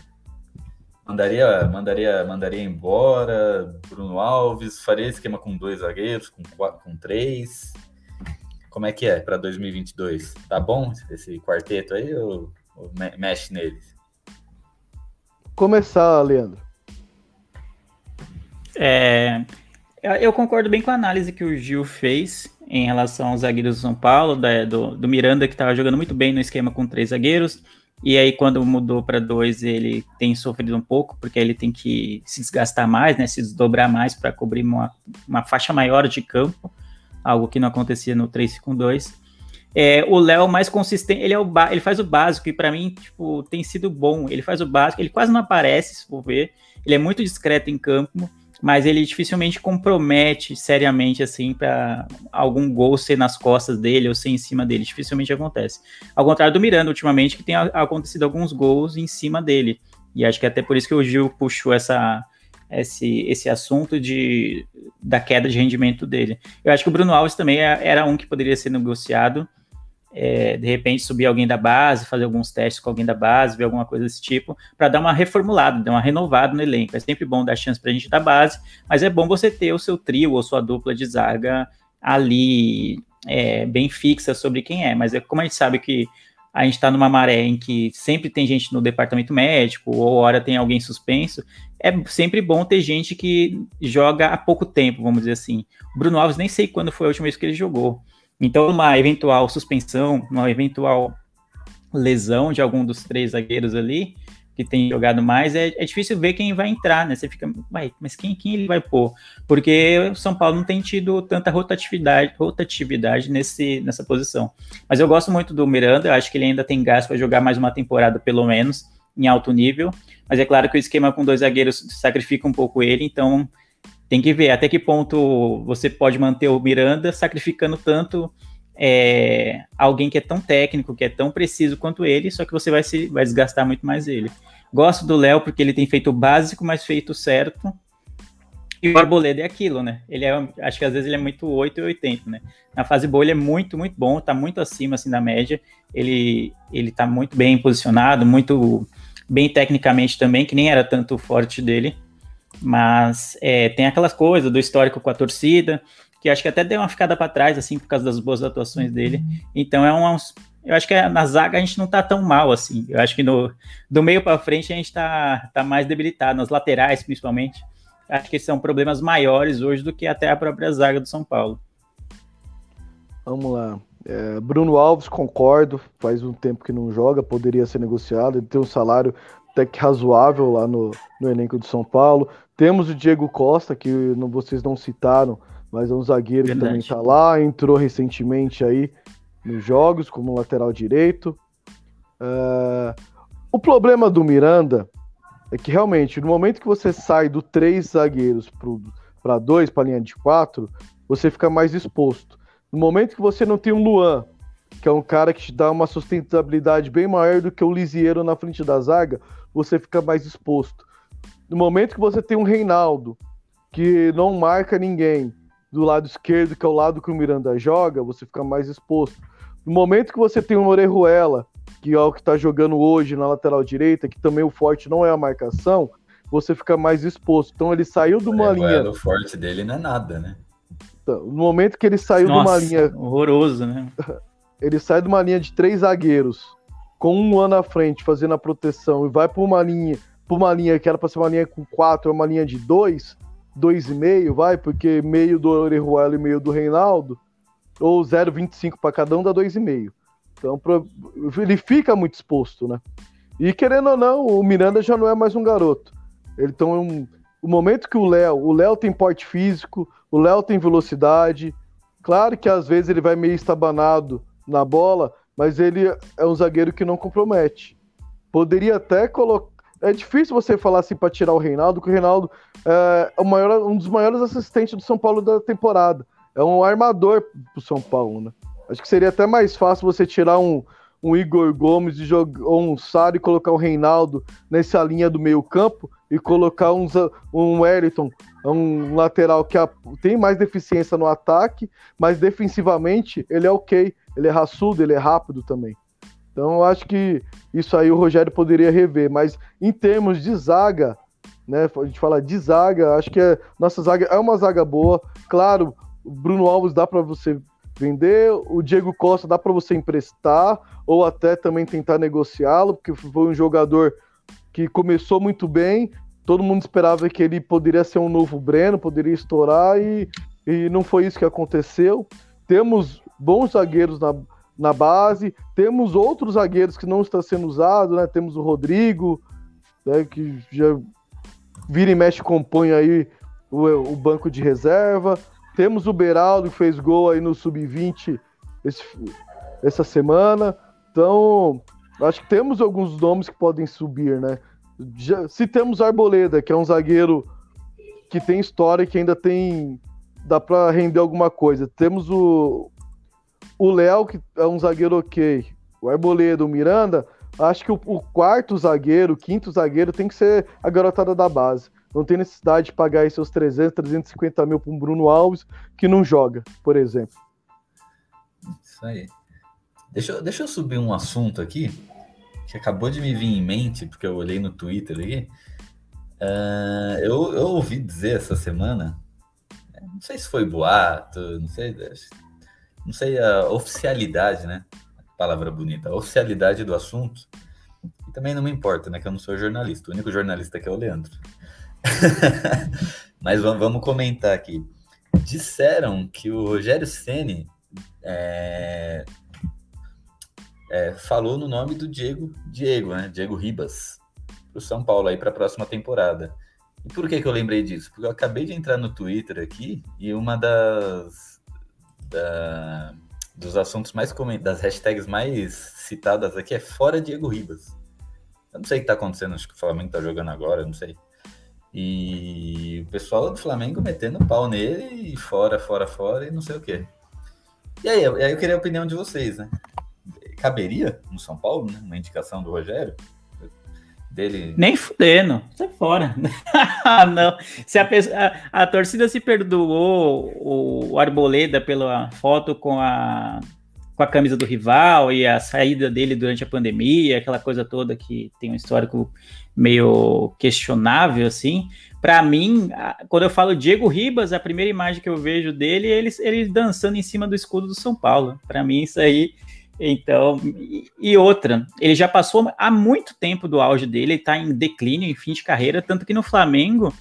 mandaria, mandaria, mandaria embora Bruno Alves, faria esquema com dois zagueiros, com, quatro, com três. Como é que é para 2022? Tá bom esse quarteto aí ou, ou mexe neles? Começar, Leandro. É, eu concordo bem com a análise que o Gil fez em relação aos zagueiros do São Paulo, da, do, do Miranda, que estava jogando muito bem no esquema com três zagueiros. E aí, quando mudou para dois, ele tem sofrido um pouco, porque ele tem que se desgastar mais, né? Se desdobrar mais para cobrir uma, uma faixa maior de campo, algo que não acontecia no 3 com 2. É, o Léo mais consistente, ele, é o ele faz o básico, e para mim, tipo, tem sido bom. Ele faz o básico, ele quase não aparece, se for ver. Ele é muito discreto em campo, mas ele dificilmente compromete seriamente assim para algum gol ser nas costas dele ou ser em cima dele, dificilmente acontece. Ao contrário do Miranda ultimamente que tem acontecido alguns gols em cima dele. E acho que é até por isso que o Gil puxou essa esse, esse assunto de, da queda de rendimento dele. Eu acho que o Bruno Alves também é, era um que poderia ser negociado é, de repente subir alguém da base, fazer alguns testes com alguém da base, ver alguma coisa desse tipo, para dar uma reformulada, dar uma renovada no elenco. É sempre bom dar chance para a gente da base, mas é bom você ter o seu trio ou sua dupla de zaga ali é, bem fixa sobre quem é. Mas é como a gente sabe que a gente está numa maré em que sempre tem gente no departamento médico, ou hora tem alguém suspenso, é sempre bom ter gente que joga há pouco tempo, vamos dizer assim. O Bruno Alves nem sei quando foi a última vez que ele jogou. Então, uma eventual suspensão, uma eventual lesão de algum dos três zagueiros ali, que tem jogado mais, é, é difícil ver quem vai entrar, né? Você fica, mas quem, quem ele vai pôr? Porque o São Paulo não tem tido tanta rotatividade, rotatividade nesse, nessa posição. Mas eu gosto muito do Miranda, eu acho que ele ainda tem gás para jogar mais uma temporada, pelo menos, em alto nível. Mas é claro que o esquema com dois zagueiros sacrifica um pouco ele, então tem que ver até que ponto você pode manter o Miranda sacrificando tanto é, alguém que é tão técnico, que é tão preciso quanto ele, só que você vai, se, vai desgastar muito mais ele. Gosto do Léo porque ele tem feito o básico, mas feito certo. E o Arboleda é aquilo, né? Ele é, acho que às vezes ele é muito 8 e 80, né? Na fase boa ele é muito, muito bom, tá muito acima assim da média. Ele ele tá muito bem posicionado, muito bem tecnicamente também, que nem era tanto forte dele. Mas é, tem aquelas coisas do histórico com a torcida, que acho que até deu uma ficada para trás, assim, por causa das boas atuações dele. Então é um. Eu acho que na zaga a gente não tá tão mal assim. Eu acho que no, do meio para frente a gente tá, tá mais debilitado, nas laterais principalmente. Acho que são problemas maiores hoje do que até a própria zaga do São Paulo. Vamos lá. É, Bruno Alves, concordo, faz um tempo que não joga, poderia ser negociado, ele tem um salário até que razoável lá no, no elenco de São Paulo. Temos o Diego Costa, que não, vocês não citaram, mas é um zagueiro Verdade. que também está lá, entrou recentemente aí nos jogos como lateral direito. Uh, o problema do Miranda é que realmente, no momento que você sai do três zagueiros para dois, para linha de quatro, você fica mais exposto. No momento que você não tem um Luan, que é um cara que te dá uma sustentabilidade bem maior do que o Lisieiro na frente da zaga, você fica mais exposto. No momento que você tem um Reinaldo, que não marca ninguém, do lado esquerdo, que é o lado que o Miranda joga, você fica mais exposto. No momento que você tem um Orejuela, que é o que está jogando hoje na lateral direita, que também o forte não é a marcação, você fica mais exposto. Então ele saiu de uma linha. O forte dele não é nada, né? Então, no momento que ele saiu Nossa, de uma linha. Horroroso, né? *laughs* ele sai de uma linha de três zagueiros com um ano à frente fazendo a proteção e vai para uma linha, para uma linha que era para ser uma linha com quatro, é uma linha de dois, dois e meio, vai, porque meio do Orejuela e meio do Reinaldo, ou 0,25 para cada um dá dois e meio. Então ele fica muito exposto, né? E querendo ou não, o Miranda já não é mais um garoto. Ele então um, o momento que o Léo, o Léo tem porte físico, o Léo tem velocidade. Claro que às vezes ele vai meio estabanado na bola, mas ele é um zagueiro que não compromete. Poderia até colocar. É difícil você falar assim para tirar o Reinaldo, porque o Reinaldo é o maior, um dos maiores assistentes do São Paulo da temporada. É um armador pro São Paulo, né? Acho que seria até mais fácil você tirar um, um Igor Gomes e jogar, ou um Saro e colocar o Reinaldo nessa linha do meio campo e colocar um, um Wellington, um lateral que tem mais deficiência no ataque, mas defensivamente ele é ok ele é raçudo, ele é rápido também. Então eu acho que isso aí o Rogério poderia rever, mas em termos de zaga, né, a gente fala de zaga, acho que é, nossa zaga é uma zaga boa. Claro, o Bruno Alves dá para você vender, o Diego Costa dá para você emprestar ou até também tentar negociá-lo, porque foi um jogador que começou muito bem, todo mundo esperava que ele poderia ser um novo Breno, poderia estourar e, e não foi isso que aconteceu. Temos bons zagueiros na, na base. Temos outros zagueiros que não estão sendo usados, né? Temos o Rodrigo, né, que já vira e mexe compõe aí o, o banco de reserva. Temos o Beraldo que fez gol aí no sub-20 essa semana. Então, acho que temos alguns nomes que podem subir, né? Já, se temos Arboleda, que é um zagueiro que tem história, que ainda tem. dá pra render alguma coisa. Temos o. O Léo, que é um zagueiro ok. O Arboleda, o Miranda. Acho que o, o quarto zagueiro, o quinto zagueiro tem que ser a garotada da base. Não tem necessidade de pagar aí seus 300, 350 mil para um Bruno Alves que não joga, por exemplo. Isso aí. Deixa, deixa eu subir um assunto aqui que acabou de me vir em mente, porque eu olhei no Twitter aqui. Ah, eu, eu ouvi dizer essa semana, não sei se foi boato, não sei, não sei a oficialidade, né? Palavra bonita, a oficialidade do assunto. E também não me importa, né? Que eu não sou jornalista. O único jornalista aqui é o Leandro. *laughs* Mas vamos, vamos comentar aqui. Disseram que o Rogério Ceni é, é, falou no nome do Diego, Diego, né? Diego Ribas, para o São Paulo aí para a próxima temporada. E por que, que eu lembrei disso? Porque eu acabei de entrar no Twitter aqui e uma das da- dos assuntos mais comentados, das hashtags mais citadas aqui é fora Diego Ribas. Eu não sei o que tá acontecendo, acho que o Flamengo tá jogando agora, não sei. E o pessoal do Flamengo metendo pau nele e fora, fora, fora e não sei o quê. E aí, aí eu queria a opinião de vocês, né? Caberia no São Paulo, né? Uma indicação do Rogério? Dele. Nem fudendo, sai fora. *laughs* Não. Se a, pessoa- a, a torcida se perdoou o, o Arboleda pela foto com a, com a camisa do rival e a saída dele durante a pandemia, aquela coisa toda que tem um histórico meio questionável, assim. Para mim, quando eu falo Diego Ribas, a primeira imagem que eu vejo dele é ele, ele dançando em cima do escudo do São Paulo. Para mim, isso aí então, e, outra, ele já passou há muito tempo do auge dele, ele tá em declínio, em fim de carreira, tanto que no Flamengo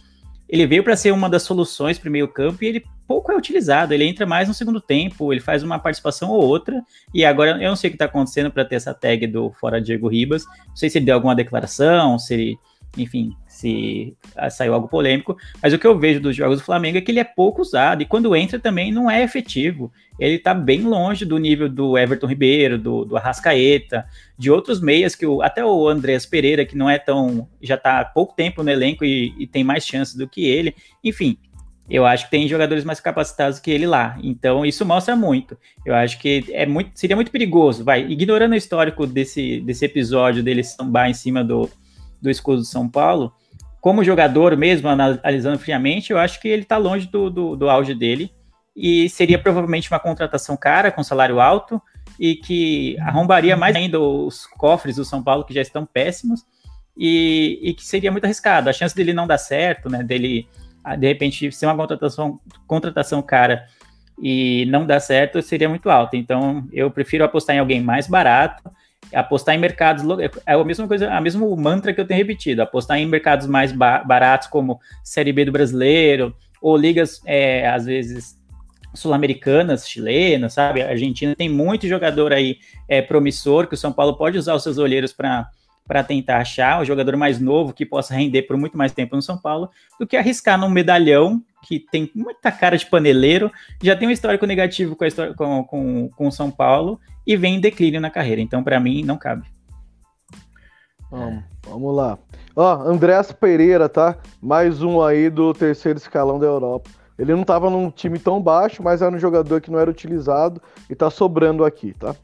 ele veio para ser uma das soluções para o meio-campo e ele pouco é utilizado. Ele entra mais no segundo tempo, ele faz uma participação ou outra. E agora eu não sei o que está acontecendo para ter essa tag do fora Diego Ribas. Não sei se ele deu alguma declaração, se ele, enfim, se ah, saiu algo polêmico. Mas o que eu vejo dos jogos do Flamengo é que ele é pouco usado e quando entra também não é efetivo. Ele está bem longe do nível do Everton Ribeiro, do, do Arrascaeta, de outros meias que o, até o Andreas Pereira, que não é tão. já está há pouco tempo no elenco e, e tem mais chances do que ele. Enfim, eu acho que tem jogadores mais capacitados que ele lá. Então, isso mostra muito. Eu acho que é muito, seria muito perigoso. Vai, ignorando o histórico desse, desse episódio dele sambar em cima do, do escudo do São Paulo, como jogador mesmo, analisando friamente, eu acho que ele está longe do, do, do auge dele. E seria provavelmente uma contratação cara, com salário alto, e que arrombaria mais ainda os cofres do São Paulo, que já estão péssimos, e, e que seria muito arriscado. A chance dele não dar certo, né? Dele ah, de repente ser uma contratação, contratação cara e não dar certo seria muito alta. Então eu prefiro apostar em alguém mais barato, apostar em mercados é a mesma coisa, a mesmo mantra que eu tenho repetido, apostar em mercados mais ba- baratos como Série B do Brasileiro ou ligas é, às vezes sul-americanas, chilenas, sabe? A Argentina tem muito jogador aí é, promissor que o São Paulo pode usar os seus olheiros para para tentar achar o jogador mais novo que possa render por muito mais tempo no São Paulo, do que arriscar num medalhão que tem muita cara de paneleiro, já tem um histórico negativo com, a história, com, com, com o São Paulo e vem em declínio na carreira. Então, para mim, não cabe. Vamos, vamos lá. Ó, Andrés Pereira, tá? Mais um aí do terceiro escalão da Europa. Ele não tava num time tão baixo, mas era um jogador que não era utilizado e tá sobrando aqui, tá?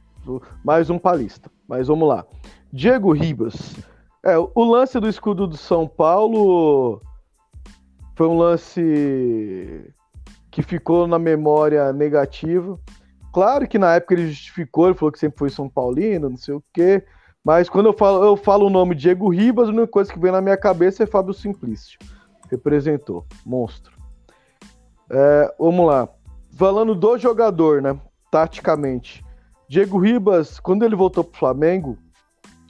Mais um palista. Mas vamos lá. Diego Ribas. É, o lance do escudo do São Paulo foi um lance que ficou na memória negativa. Claro que na época ele justificou, ele falou que sempre foi São Paulino, não sei o quê. Mas quando eu falo, eu falo o nome Diego Ribas, a única coisa que vem na minha cabeça é Fábio Simplício. Representou. Monstro. É, vamos lá. Falando do jogador, né? Taticamente. Diego Ribas, quando ele voltou pro Flamengo,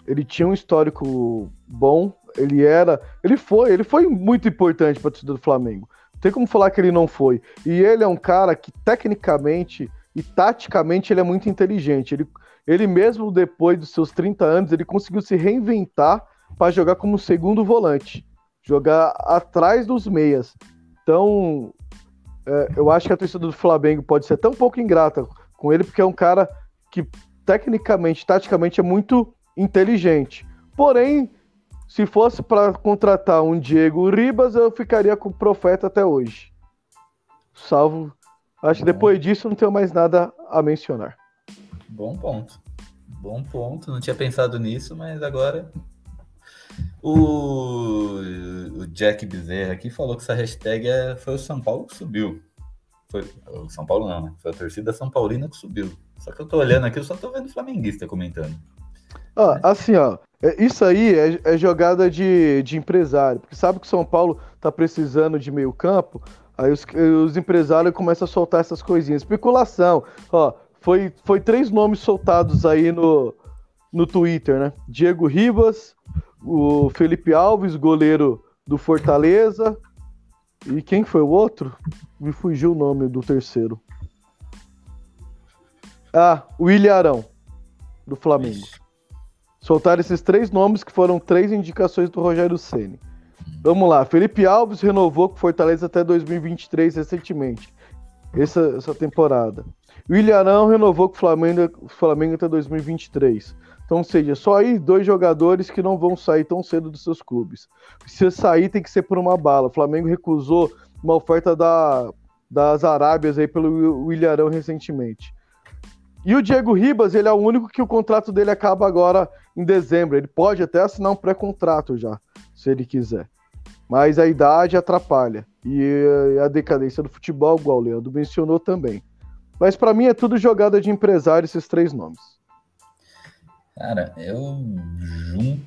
ele tinha um histórico bom. Ele era. Ele foi, ele foi muito importante para a torcida do Flamengo. Não tem como falar que ele não foi. E ele é um cara que, tecnicamente e taticamente, ele é muito inteligente. Ele, ele mesmo, depois dos seus 30 anos, ele conseguiu se reinventar para jogar como segundo volante. Jogar atrás dos meias. Então, é, eu acho que a torcida do Flamengo pode ser tão pouco ingrata com ele, porque é um cara que, tecnicamente, taticamente, é muito inteligente. Porém, se fosse para contratar um Diego Ribas, eu ficaria com o Profeta até hoje. Salvo. Acho que depois disso não tenho mais nada a mencionar. Bom ponto. Bom ponto. Não tinha pensado nisso, mas agora. O, o Jack Bezerra aqui falou que essa hashtag é... foi o São Paulo que subiu. Foi o São Paulo não, né? Foi a torcida São Paulina que subiu. Só que eu tô olhando aqui, eu só tô vendo flamenguista comentando. Ó, assim, ó, isso aí é, é, jogada de, de empresário, porque sabe que o São Paulo tá precisando de meio campo, aí os, os empresários começam a soltar essas coisinhas. Especulação, ó, foi, foi três nomes soltados aí no, no Twitter, né? Diego Ribas, o Felipe Alves, goleiro do Fortaleza, e quem foi o outro? Me fugiu o nome do terceiro. Ah, o Ilharão, do Flamengo. Soltaram esses três nomes que foram três indicações do Rogério Ceni. Vamos lá, Felipe Alves renovou com Fortaleza até 2023 recentemente, essa, essa temporada. O renovou com o Flamengo, Flamengo até 2023. Então, seja, só aí dois jogadores que não vão sair tão cedo dos seus clubes. Se sair, tem que ser por uma bala. O Flamengo recusou uma oferta da, das Arábias aí pelo Ilharão recentemente. E o Diego Ribas, ele é o único que o contrato dele acaba agora em dezembro. Ele pode até assinar um pré-contrato já, se ele quiser. Mas a idade atrapalha. E a decadência do futebol, igual o Leandro mencionou também. Mas para mim é tudo jogada de empresário esses três nomes. Cara, eu junto.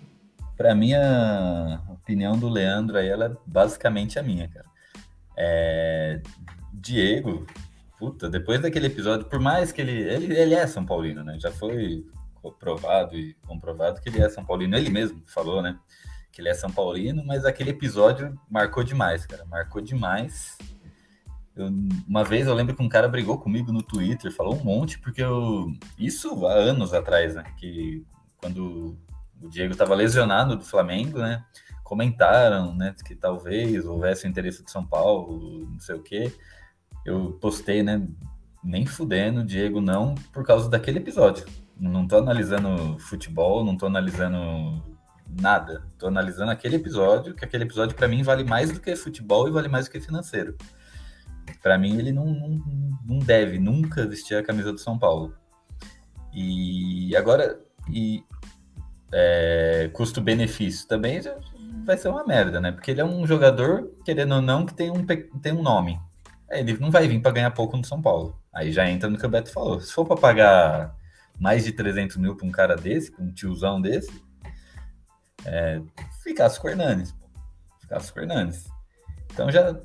Para mim, a opinião do Leandro aí, ela é basicamente a minha, cara. É... Diego, puta, depois daquele episódio, por mais que ele, ele, ele é São Paulino, né? Já foi provado e comprovado que ele é São Paulino. Ele mesmo falou, né? Que ele é São Paulino, mas aquele episódio marcou demais, cara. Marcou demais. Eu, uma vez eu lembro que um cara brigou comigo no Twitter, falou um monte, porque eu. Isso há anos atrás, né? Que quando o Diego estava lesionado do Flamengo, né? Comentaram, né? Que talvez houvesse o interesse de São Paulo, não sei o quê eu postei, né? Nem fudendo, Diego, não, por causa daquele episódio. Não tô analisando futebol, não tô analisando nada. Tô analisando aquele episódio, que aquele episódio para mim vale mais do que futebol e vale mais do que financeiro. Para mim, ele não, não, não deve nunca vestir a camisa do São Paulo. E agora, e é, custo-benefício também vai ser uma merda, né? Porque ele é um jogador, querendo ou não, que tem um, tem um nome. É, ele não vai vir para ganhar pouco no São Paulo. Aí já entra no que o Beto falou. Se for para pagar mais de 300 mil para um cara desse, um tiozão desse, é, ficasse com o Hernanes. Ficasse com o Hernanes. Então já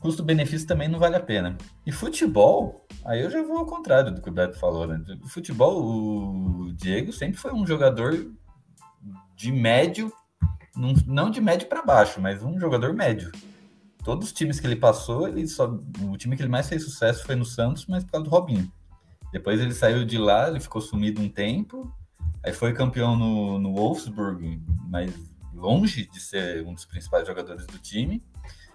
custo-benefício também não vale a pena. E futebol, aí eu já vou ao contrário do que o Beto falou, né? Futebol, o Diego sempre foi um jogador de médio, não de médio para baixo, mas um jogador médio todos os times que ele passou, ele só, o time que ele mais fez sucesso foi no Santos, mas por causa do Robinho. Depois ele saiu de lá, ele ficou sumido um tempo, aí foi campeão no, no Wolfsburg, mas longe de ser um dos principais jogadores do time.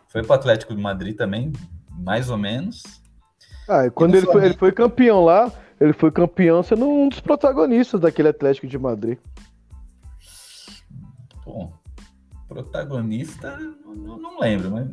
Foi para o Atlético de Madrid também, mais ou menos. Ah, e quando e ele, foi, ele foi campeão lá, ele foi campeão sendo um dos protagonistas daquele Atlético de Madrid. Bom, protagonista, não, não lembro, mas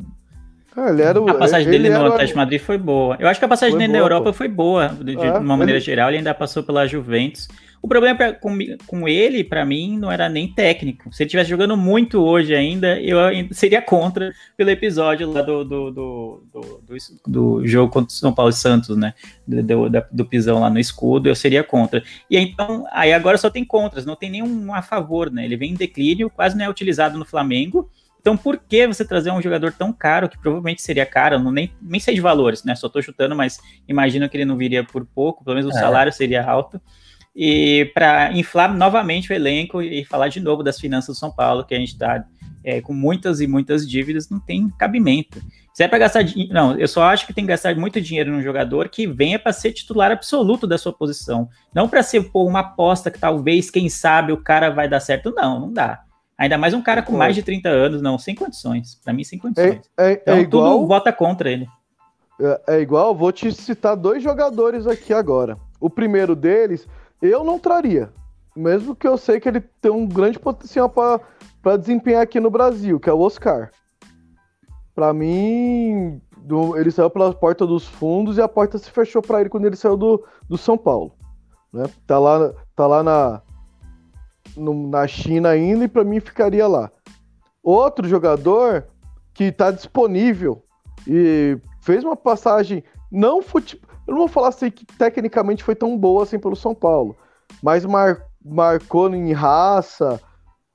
ah, o, a passagem dele no Atlético Madrid foi boa. Eu acho que a passagem dele boa, na Europa pô. foi boa, de, de uma maneira ele... geral. Ele ainda passou pela Juventus. O problema pra, com, com ele, para mim, não era nem técnico. Se ele estivesse jogando muito hoje ainda, eu seria contra pelo episódio lá do, do, do, do, do jogo contra o São Paulo e Santos, né? Do, do, do, pisão lá no escudo, eu seria contra. E então, aí agora só tem contras, não tem nenhum a favor, né? Ele vem em declínio, quase não é utilizado no Flamengo. Então, por que você trazer um jogador tão caro, que provavelmente seria caro, não nem, nem sei de valores, né? Só tô chutando, mas imagino que ele não viria por pouco, pelo menos o é. salário seria alto. E para inflar novamente o elenco e falar de novo das finanças do São Paulo, que a gente está é, com muitas e muitas dívidas, não tem cabimento. Se é para gastar dinheiro. Não, eu só acho que tem que gastar muito dinheiro num jogador que venha para ser titular absoluto da sua posição. Não para ser pô, uma aposta que talvez, quem sabe, o cara vai dar certo. Não, não dá. Ainda mais um cara com mais de 30 anos, não, sem condições. Para mim, sem condições. É, é, então, é igual, tudo vota contra ele. É, é, igual, vou te citar dois jogadores aqui agora. O primeiro deles, eu não traria. Mesmo que eu sei que ele tem um grande potencial para desempenhar aqui no Brasil, que é o Oscar. Para mim, do, ele saiu pela porta dos fundos e a porta se fechou para ele quando ele saiu do, do São Paulo. Né? Tá lá, tá lá na, no, na China ainda e para mim ficaria lá. Outro jogador que está disponível e fez uma passagem não futebol. Eu não vou falar assim que tecnicamente foi tão boa assim pelo São Paulo, mas mar, marcou em raça,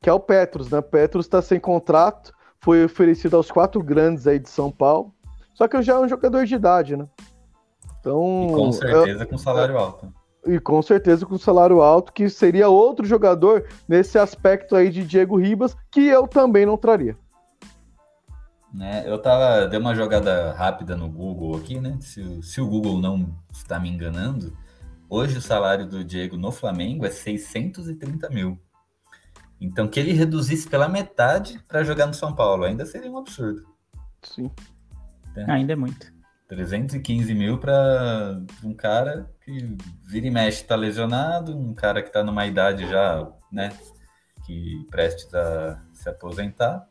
que é o Petros, né? Petros está sem contrato, foi oferecido aos quatro grandes aí de São Paulo. Só que já é um jogador de idade, né? Então, e com certeza é, com salário alto. E com certeza com salário alto, que seria outro jogador nesse aspecto aí de Diego Ribas, que eu também não traria. Né? Eu tava, dei uma jogada rápida no Google aqui, né? Se, se o Google não está me enganando, hoje o salário do Diego no Flamengo é 630 mil. Então, que ele reduzisse pela metade para jogar no São Paulo ainda seria um absurdo. Sim. É. Ainda é muito. 315 mil para um cara que vira e mexe está lesionado, um cara que está numa idade já, né, que prestes a se aposentar.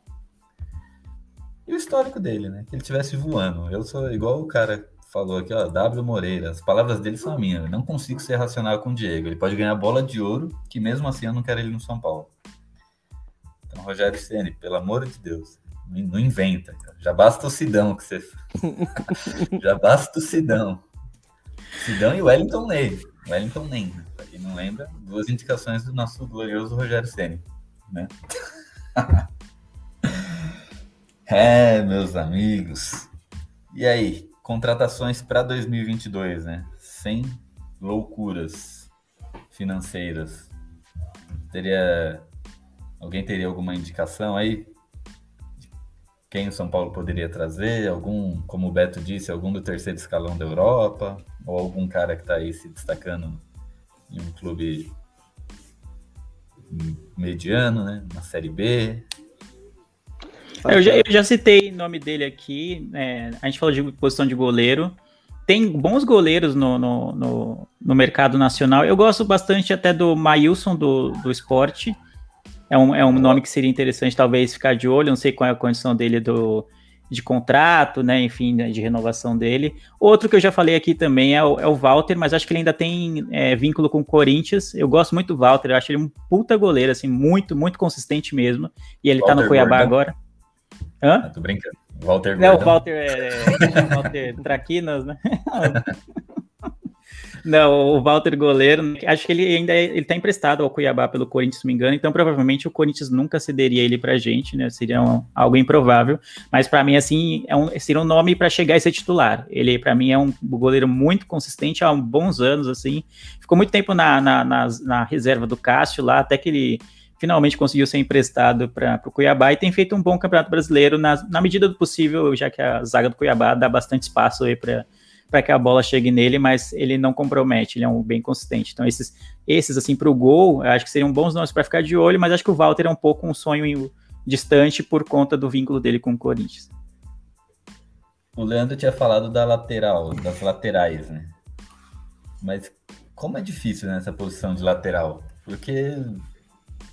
E o histórico dele, né? Que ele estivesse voando. Eu sou igual o cara falou aqui, ó, W Moreira. As palavras dele são minhas. Eu não consigo ser racional com o Diego. Ele pode ganhar bola de ouro, que mesmo assim eu não quero ele no São Paulo. Então, Rogério Ceni, pelo amor de Deus, não inventa. Cara. Já basta o Sidão que você. *laughs* Já basta o Sidão. Sidão e Wellington Ney. Wellington Ney, né? pra quem não lembra, duas indicações do nosso glorioso Rogério Ceni, né? *laughs* É, meus amigos. E aí, contratações para 2022, né? Sem loucuras financeiras. Teria alguém teria alguma indicação aí? Quem o São Paulo poderia trazer? Algum, como o Beto disse, algum do terceiro escalão da Europa? Ou algum cara que está aí se destacando em um clube mediano, né? Na Série B? Eu já, eu já citei o nome dele aqui. É, a gente falou de posição de goleiro. Tem bons goleiros no, no, no, no mercado nacional. Eu gosto bastante até do Mailson do, do esporte. É um, é um nome que seria interessante, talvez, ficar de olho. Não sei qual é a condição dele do, de contrato, né? Enfim, né, de renovação dele. Outro que eu já falei aqui também é o, é o Walter, mas acho que ele ainda tem é, vínculo com o Corinthians. Eu gosto muito do Walter, eu acho ele um puta goleiro, assim, muito, muito consistente mesmo. E ele Walter tá no Cuiabá Gordon. agora. Hã? Ah, tô brincando. Walter Não, Gordon. Walter é, é Walter Traquinas, né? *laughs* Não, o Walter goleiro, acho que ele ainda é, ele tá emprestado ao Cuiabá pelo Corinthians, se não me engano, então provavelmente o Corinthians nunca cederia ele pra gente, né? Seria um, algo improvável, mas para mim assim, é um, seria um nome para chegar e ser titular. Ele para mim é um goleiro muito consistente há bons anos assim. Ficou muito tempo na, na, na, na reserva do Cássio lá, até que ele finalmente conseguiu ser emprestado para o Cuiabá e tem feito um bom campeonato brasileiro na, na medida do possível, já que a zaga do Cuiabá dá bastante espaço aí para para que a bola chegue nele, mas ele não compromete, ele é um bem consistente. Então, esses, esses assim, para o gol, eu acho que seriam bons nomes para ficar de olho, mas acho que o Walter é um pouco um sonho distante por conta do vínculo dele com o Corinthians. O Leandro tinha falado da lateral, das laterais, né? Mas como é difícil nessa posição de lateral? Porque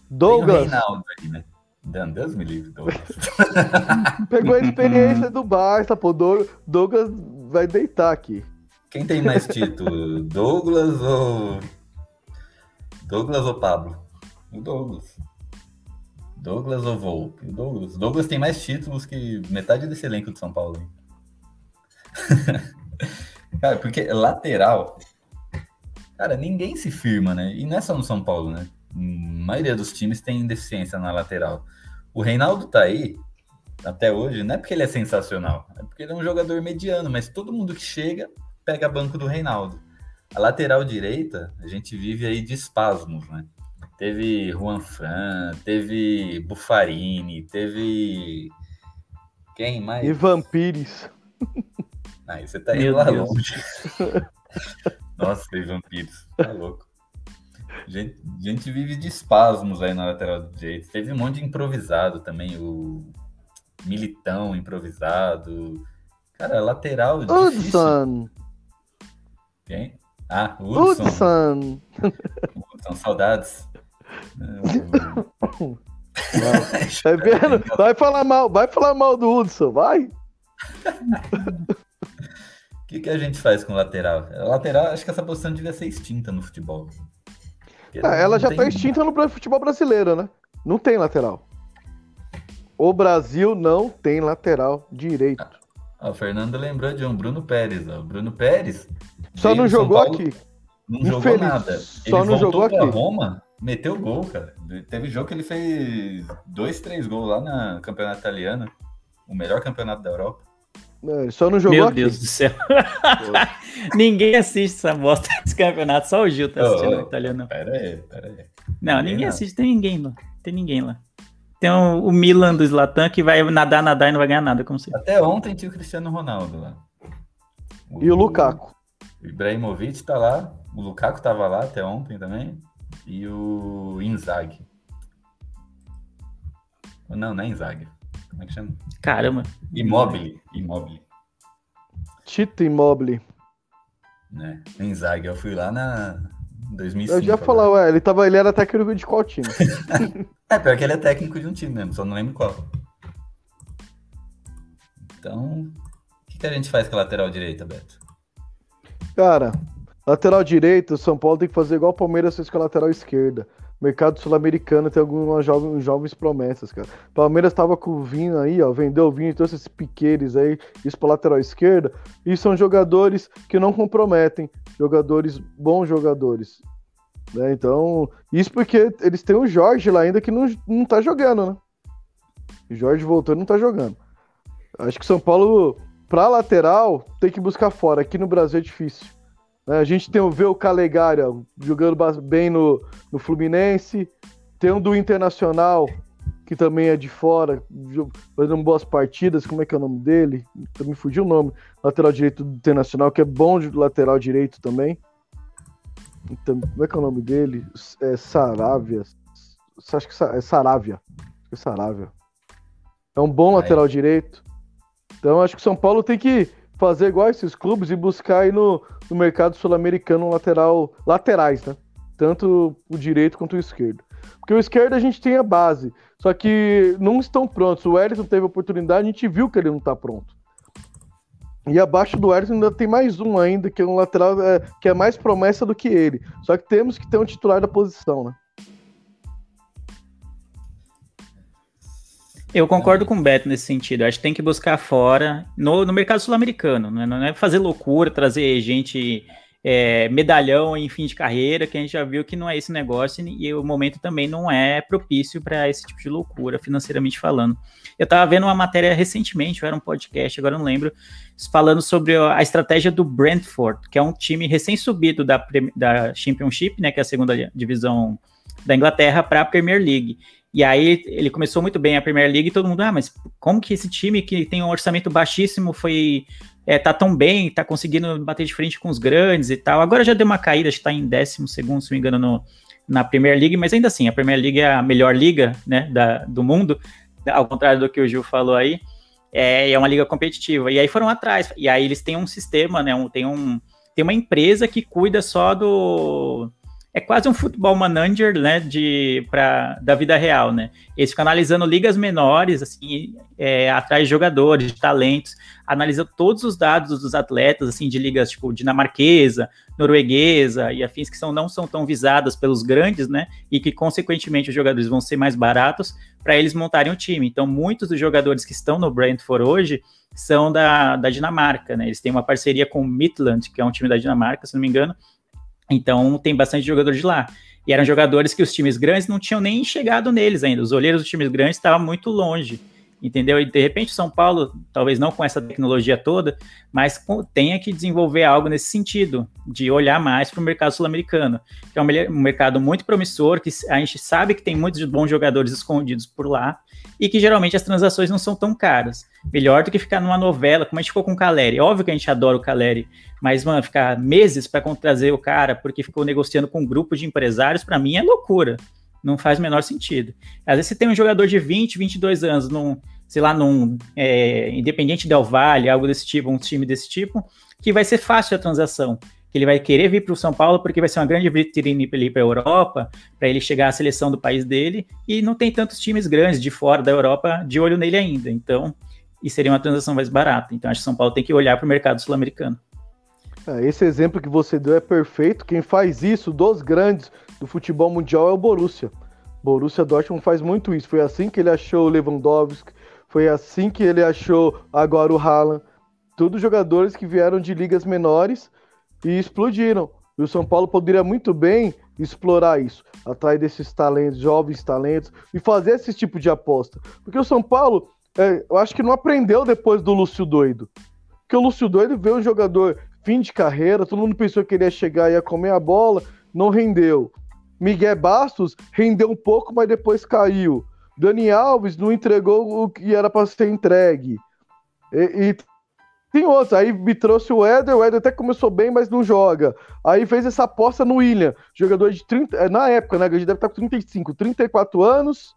Douglas. Tem o Reinaldo aí, né? Deus me livre, Douglas. *laughs* Pegou a experiência do Barça, pô. Douglas vai deitar aqui. Quem tem mais título? Douglas ou. Douglas ou Pablo? O Douglas. Douglas ou Volpe? O Douglas. Douglas tem mais títulos que metade desse elenco de São Paulo. *laughs* cara, porque lateral. Cara, ninguém se firma, né? E não é só no São Paulo, né? A maioria dos times tem deficiência na lateral. O Reinaldo tá aí até hoje, não é porque ele é sensacional, é porque ele é um jogador mediano, mas todo mundo que chega pega banco do Reinaldo. A lateral direita, a gente vive aí de espasmos, né? Teve Juan Fran, teve Bufarini, teve. Quem mais? Ivan Pires. Aí você tá indo lá longe. *laughs* Nossa, Ivan Pires, tá louco. A gente, a gente vive de espasmos aí na lateral direita. Teve um monte de improvisado também, o Militão improvisado. Cara, lateral. Hudson! Quem? Ah, Hudson. Hudson. Hudson, saudades. É *laughs* vendo? Vai falar mal, vai falar mal do Hudson, vai. *laughs* O que, que a gente faz com lateral? Lateral, acho que essa posição devia ser extinta no futebol. Ah, ela já está extinta no futebol brasileiro, né? Não tem lateral. O Brasil não tem lateral direito. Ah, o Fernando lembrou de um Bruno Pérez. O Bruno Pérez. Só não jogou Paulo, aqui. Não Infeliz. jogou nada. Só ele não jogou aqui. Roma, meteu gol, cara. Teve jogo que ele fez dois, três gols lá na campeonato italiano. O melhor campeonato da Europa. É, só não jogou Meu aqui. Deus do céu. *laughs* ninguém assiste essa bosta desse campeonato, só o Gil tá assistindo oh, oh, italiano. Pera aí, pera aí. Não, ninguém, ninguém assiste, tem ninguém lá. Tem ninguém lá. Tem o, o Milan do Zlatan que vai nadar, nadar e não vai ganhar nada, como se. Até ontem tinha o Cristiano Ronaldo lá. O, e o Lukaku. O Ibrahimovic tá lá. O Lukaku tava lá até ontem também. E o Inzaghi. Não, não é Inzaghi. Como é que chama? Caramba. Immobile. Immobile. Tito Immobile. Né? Inzaghi. Eu fui lá na 2005. Eu já ia falar, ué, ele, tava, ele era técnico de qual time? *laughs* é, pior que ele é técnico de um time mesmo, só não lembro qual. Então, o que, que a gente faz com a lateral direita, Beto? Cara, lateral direita, o São Paulo tem que fazer igual o Palmeiras fez com a lateral esquerda mercado sul-americano tem algumas jovens, jovens promessas, cara. Palmeiras tava com o Vinho aí, ó, vendeu o Vinho e trouxe esses piqueires aí, isso pra lateral esquerda, e são jogadores que não comprometem, jogadores, bons jogadores. Né? Então, isso porque eles têm o Jorge lá ainda que não, não tá jogando, né? O Jorge voltou e não tá jogando. Acho que São Paulo, pra lateral, tem que buscar fora. Aqui no Brasil é difícil. Né? A gente tem o Veu Calegária jogando bem no, no Fluminense. Tem um do Internacional, que também é de fora, fazendo boas partidas. Como é que é o nome dele? Me fugiu o nome. Lateral direito do Internacional, que é bom de lateral direito também. Então, como é que é o nome dele? É Saravia. Acho que é Saravia. Acho que é Saravia. É um bom lateral direito. Então acho que o São Paulo tem que fazer igual esses clubes e buscar aí no, no mercado sul-americano lateral, laterais, né? Tanto o direito quanto o esquerdo. Porque o esquerdo a gente tem a base, só que não estão prontos. O Ellison teve oportunidade, a gente viu que ele não está pronto. E abaixo do Ellison ainda tem mais um ainda, que é um lateral é, que é mais promessa do que ele. Só que temos que ter um titular da posição, né? Eu concordo com o Beto nesse sentido. acho que tem que buscar fora, no, no mercado sul-americano. Né? Não é fazer loucura, trazer gente é, medalhão em fim de carreira, que a gente já viu que não é esse negócio e o momento também não é propício para esse tipo de loucura, financeiramente falando. Eu estava vendo uma matéria recentemente, era um podcast, agora não lembro, falando sobre a estratégia do Brentford, que é um time recém-subido da, da Championship, né, que é a segunda divisão da Inglaterra, para a Premier League. E aí ele começou muito bem a Premier League e todo mundo, ah, mas como que esse time que tem um orçamento baixíssimo foi é, tá tão bem, tá conseguindo bater de frente com os grandes e tal. Agora já deu uma caída, acho que tá em décimo segundo, se não me engano, no, na Premier League, mas ainda assim, a Premier League é a melhor liga né, da, do mundo, ao contrário do que o Gil falou aí, é, é uma liga competitiva. E aí foram atrás, e aí eles têm um sistema, né, um, tem, um, tem uma empresa que cuida só do é quase um futebol manager, né, de, pra, da vida real, né? Eles ficam analisando ligas menores, assim, é, atrás de jogadores, de talentos, analisa todos os dados dos atletas, assim, de ligas, tipo, dinamarquesa, norueguesa e afins que são, não são tão visadas pelos grandes, né, e que, consequentemente, os jogadores vão ser mais baratos para eles montarem o time. Então, muitos dos jogadores que estão no Brentford hoje são da, da Dinamarca, né? Eles têm uma parceria com o Midland, que é um time da Dinamarca, se não me engano, então tem bastante jogador de lá. E eram jogadores que os times grandes não tinham nem chegado neles ainda. Os olheiros dos times grandes estavam muito longe. Entendeu? E de repente São Paulo, talvez não com essa tecnologia toda, mas tenha que desenvolver algo nesse sentido, de olhar mais para o mercado sul-americano, que é um mercado muito promissor, que a gente sabe que tem muitos bons jogadores escondidos por lá, e que geralmente as transações não são tão caras. Melhor do que ficar numa novela, como a gente ficou com o Caleri. Óbvio que a gente adora o Caleri, mas, mano, ficar meses para trazer o cara porque ficou negociando com um grupo de empresários, para mim é loucura. Não faz o menor sentido. Às vezes você tem um jogador de 20, 22 anos, num, sei lá, num é, Independente Del Valle, algo desse tipo, um time desse tipo, que vai ser fácil a transação. que ele vai querer vir para o São Paulo porque vai ser uma grande vitrine para ele para a Europa, para ele chegar à seleção do país dele, e não tem tantos times grandes de fora da Europa de olho nele ainda. Então, e seria uma transação mais barata. Então, acho que São Paulo tem que olhar para o mercado sul-americano. É, esse exemplo que você deu é perfeito. Quem faz isso dos grandes do futebol mundial é o Borussia. Borussia Dortmund faz muito isso. Foi assim que ele achou o Lewandowski, foi assim que ele achou agora o Haaland. Todos jogadores que vieram de ligas menores e explodiram. E o São Paulo poderia muito bem explorar isso, atrás desses talentos, jovens talentos, e fazer esse tipo de aposta. Porque o São Paulo, é, eu acho que não aprendeu depois do Lúcio Doido. Porque o Lúcio Doido veio um jogador fim de carreira, todo mundo pensou que ele ia chegar e ia comer a bola, não rendeu. Miguel Bastos rendeu um pouco, mas depois caiu. Dani Alves não entregou o que era para ser entregue. E, e tem outros. Aí me trouxe o Éder, o Éder até começou bem, mas não joga. Aí fez essa aposta no William, jogador de 30. É, na época, né? A gente deve estar com 35, 34 anos.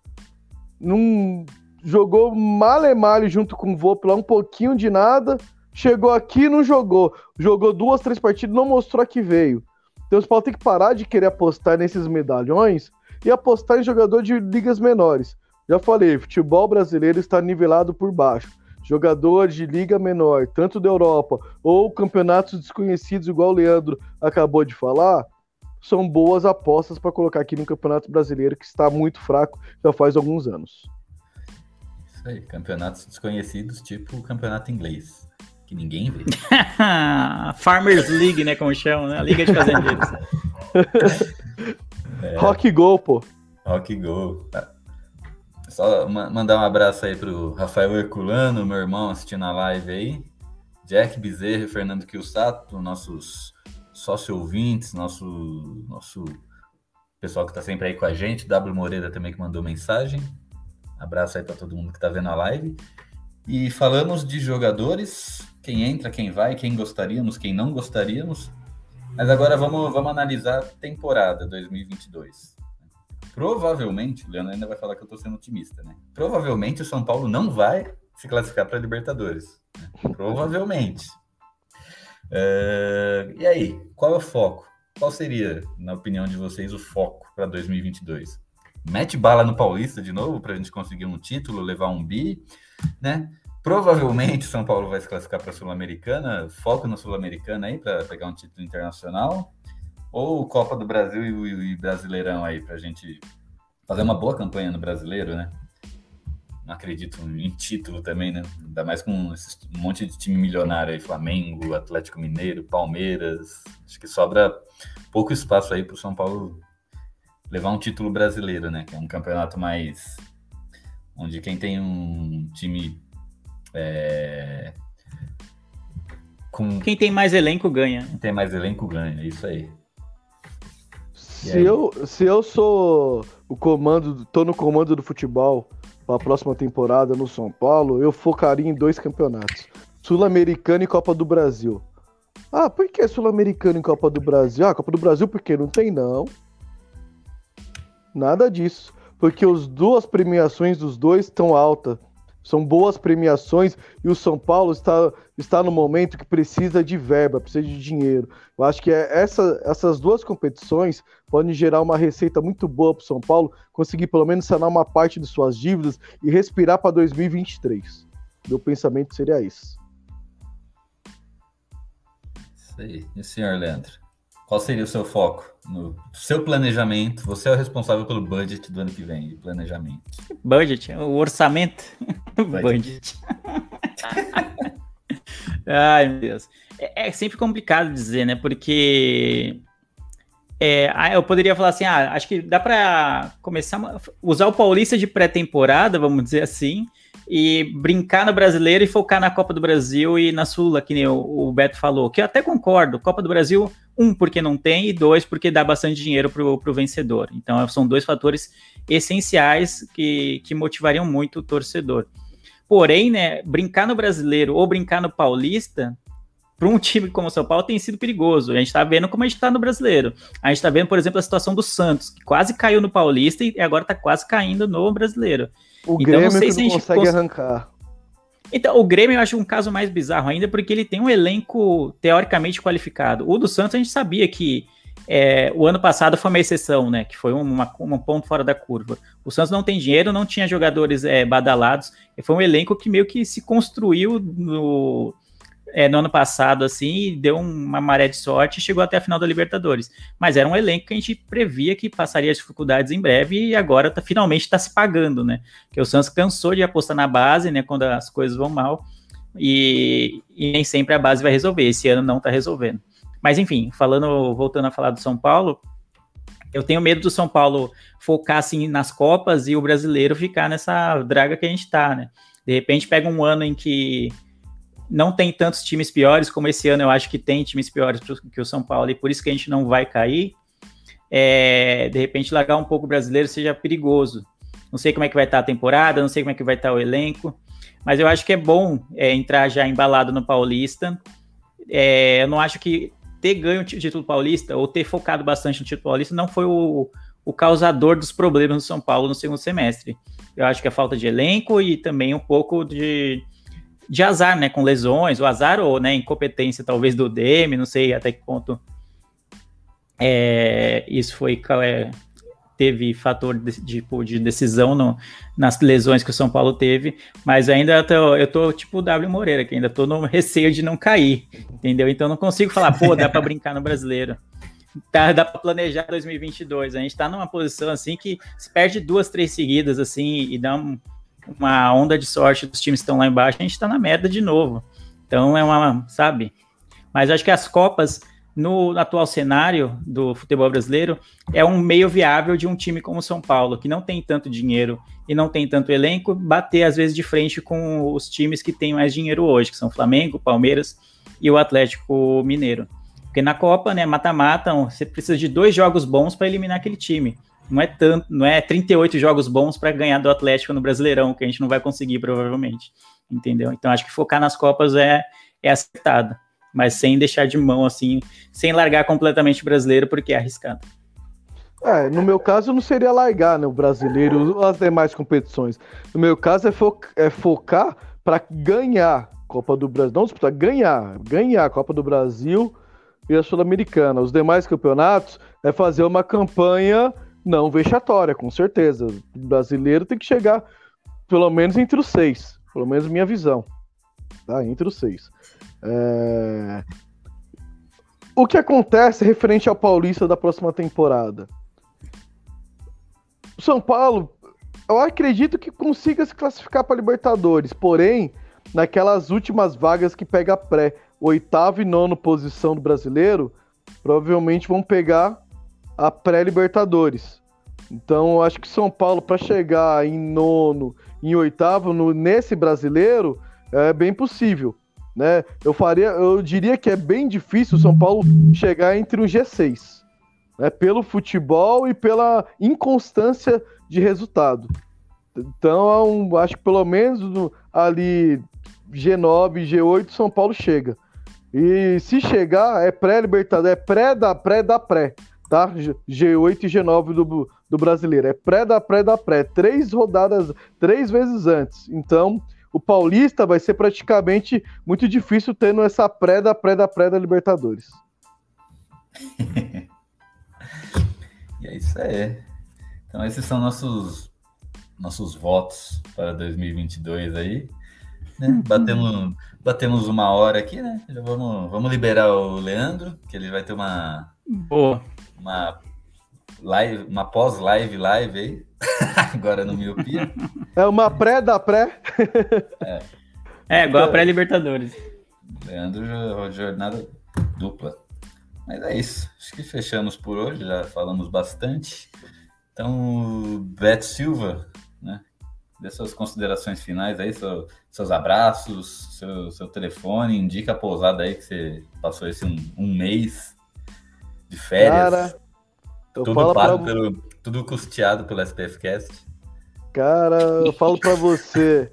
Não jogou male male junto com o Volpe lá, um pouquinho de nada. Chegou aqui não jogou. Jogou duas, três partidas, não mostrou a que veio. Então o Paulo tem que parar de querer apostar nesses medalhões e apostar em jogador de ligas menores. Já falei, futebol brasileiro está nivelado por baixo jogadores de liga menor, tanto da Europa ou campeonatos desconhecidos, igual o Leandro acabou de falar, são boas apostas para colocar aqui no Campeonato Brasileiro, que está muito fraco já faz alguns anos. Isso aí, campeonatos desconhecidos, tipo o campeonato inglês, que ninguém vê. *laughs* Farmers League, né, como chamam, né? A Liga de Fazendeiros. *laughs* é. Rock Go, pô. Rock Go. Só mandar um abraço aí pro Rafael Herculano, meu irmão, assistindo a live aí. Jack Bezerra Fernando Kiusato, nossos sócio ouvintes, nosso, nosso pessoal que está sempre aí com a gente. W Moreira também que mandou mensagem. Abraço aí para todo mundo que está vendo a live. E falamos de jogadores, quem entra, quem vai, quem gostaríamos, quem não gostaríamos. Mas agora vamos, vamos analisar a temporada 2022. Provavelmente, o Leandro ainda vai falar que eu tô sendo otimista, né? Provavelmente o São Paulo não vai se classificar para Libertadores. Né? Provavelmente. Uh, e aí, qual é o foco? Qual seria, na opinião de vocês, o foco para 2022? Mete bala no Paulista de novo para a gente conseguir um título, levar um bi, né? Provavelmente São Paulo vai se classificar para a Sul-Americana, foco na Sul-Americana aí para pegar um título internacional ou Copa do Brasil e, e Brasileirão aí, para a gente fazer uma boa campanha no brasileiro, né? Não acredito em título também, né? Ainda mais com um monte de time milionário aí, Flamengo, Atlético Mineiro, Palmeiras. Acho que sobra pouco espaço aí para o São Paulo levar um título brasileiro, né? Que é um campeonato mais. Onde quem tem um time. É... Com... Quem tem mais elenco ganha. Quem tem mais elenco ganha, é isso aí. Se eu, se eu sou o comando, tô no comando do futebol para a próxima temporada no São Paulo, eu focaria em dois campeonatos: Sul-Americano e Copa do Brasil. Ah, por que Sul-Americano e Copa do Brasil? Ah, Copa do Brasil porque não tem não. Nada disso, porque as duas premiações dos dois estão altas. São boas premiações e o São Paulo está, está no momento que precisa de verba, precisa de dinheiro. Eu acho que é essa, essas duas competições podem gerar uma receita muito boa para o São Paulo, conseguir pelo menos sanar uma parte de suas dívidas e respirar para 2023. Meu pensamento seria isso. Isso aí. E o senhor, Leandro? Qual seria o seu foco no seu planejamento? Você é o responsável pelo budget do ano que vem, de planejamento. Budget, o orçamento. *laughs* Budget. budget. *laughs* Ai, meu Deus. É, é, sempre complicado dizer, né? Porque é, eu poderia falar assim, ah, acho que dá para começar a usar o Paulista de pré-temporada, vamos dizer assim, e brincar no brasileiro e focar na Copa do Brasil e na Sula, que nem o, Beto falou, que eu até concordo. Copa do Brasil, um, porque não tem, e dois, porque dá bastante dinheiro para o vencedor. Então, são dois fatores essenciais que, que motivariam muito o torcedor. Porém, né, brincar no brasileiro ou brincar no paulista, para um time como o São Paulo, tem sido perigoso. A gente está vendo como a gente está no brasileiro. A gente está vendo, por exemplo, a situação do Santos, que quase caiu no paulista e agora está quase caindo no brasileiro. O então, Grêmio não sei se a gente consegue cons... arrancar. Então, o Grêmio eu acho um caso mais bizarro ainda, porque ele tem um elenco teoricamente qualificado. O do Santos a gente sabia que é, o ano passado foi uma exceção, né? Que foi uma, um ponto fora da curva. O Santos não tem dinheiro, não tinha jogadores é, badalados. Foi um elenco que meio que se construiu no, é, no ano passado, assim, deu uma maré de sorte e chegou até a final da Libertadores. Mas era um elenco que a gente previa que passaria dificuldades em breve e agora tá, finalmente está se pagando, né? Que o Santos cansou de apostar na base, né? Quando as coisas vão mal. E, e nem sempre a base vai resolver. Esse ano não está resolvendo. Mas enfim, falando, voltando a falar do São Paulo, eu tenho medo do São Paulo focar assim nas Copas e o brasileiro ficar nessa draga que a gente tá, né? De repente pega um ano em que não tem tantos times piores, como esse ano eu acho que tem times piores que o São Paulo, e por isso que a gente não vai cair. É, de repente, largar um pouco o brasileiro seja perigoso. Não sei como é que vai estar a temporada, não sei como é que vai estar o elenco, mas eu acho que é bom é, entrar já embalado no Paulista. É, eu não acho que ter ganho o título paulista ou ter focado bastante no título paulista não foi o, o causador dos problemas no São Paulo no segundo semestre. Eu acho que a falta de elenco e também um pouco de, de azar, né, com lesões, o azar ou, né, incompetência talvez do DM, não sei até que ponto é, isso foi é, teve fator de, tipo, de decisão no, nas lesões que o São Paulo teve, mas ainda tô, eu tô tipo o W Moreira, que ainda tô no receio de não cair, entendeu? Então não consigo falar, pô, dá para brincar no brasileiro. Tá, dá para planejar 2022. A gente tá numa posição assim que se perde duas, três seguidas assim e dá um, uma onda de sorte dos times estão lá embaixo, a gente está na merda de novo. Então é uma, sabe? Mas acho que as Copas, no atual cenário do futebol brasileiro, é um meio viável de um time como o São Paulo, que não tem tanto dinheiro e não tem tanto elenco, bater às vezes de frente com os times que têm mais dinheiro hoje, que são Flamengo, Palmeiras e o Atlético Mineiro. Porque na Copa, né, mata-mata, você precisa de dois jogos bons para eliminar aquele time não é tanto, não é 38 jogos bons para ganhar do Atlético no Brasileirão, que a gente não vai conseguir provavelmente, entendeu? Então acho que focar nas Copas é é acertado, mas sem deixar de mão assim, sem largar completamente o brasileiro porque é arriscado. É, no meu caso não seria largar né, o brasileiro, as demais competições. No meu caso é, fo é focar para ganhar Copa do Brasil, não disputar, ganhar, ganhar a Copa do Brasil e a Sul-Americana. Os demais campeonatos é fazer uma campanha não vexatória, com certeza. O brasileiro tem que chegar pelo menos entre os seis. Pelo menos minha visão. Tá? Entre os seis. É... O que acontece referente ao Paulista da próxima temporada? São Paulo, eu acredito que consiga se classificar para Libertadores, porém, naquelas últimas vagas que pega pré, oitava e nono posição do brasileiro, provavelmente vão pegar a pré-Libertadores. Então, eu acho que São Paulo, para chegar em nono, em oitavo, no, nesse brasileiro, é bem possível. Né? Eu faria, eu diria que é bem difícil o São Paulo chegar entre o G6, né? pelo futebol e pela inconstância de resultado. Então, é acho que pelo menos no, ali G9, G8, São Paulo chega. E se chegar, é pré-libertador, é pré da pré da pré tá? G8 e G9 do, do brasileiro. É pré da pré da pré. Três rodadas, três vezes antes. Então, o Paulista vai ser praticamente muito difícil tendo essa pré da pré da pré da Libertadores. *laughs* e é isso aí. Então, esses são nossos, nossos votos para 2022 aí. Né? Uhum. Batemos, batemos uma hora aqui, né? Já vamos, vamos liberar o Leandro, que ele vai ter uma. Boa uma live, uma pós-live live aí, *laughs* agora no Miopia. É uma pré da pré. é. é, igual a pré-Libertadores. Leandro, jornada dupla. Mas é isso. Acho que fechamos por hoje, já falamos bastante. Então, Beto Silva, né? Dê suas considerações finais aí, seu, seus abraços, seu, seu telefone, indica a pousada aí que você passou esse um, um mês de férias. Cara, tudo pago pra... pelo, tudo custeado pelo SPF Cast. Cara, eu *laughs* falo pra você,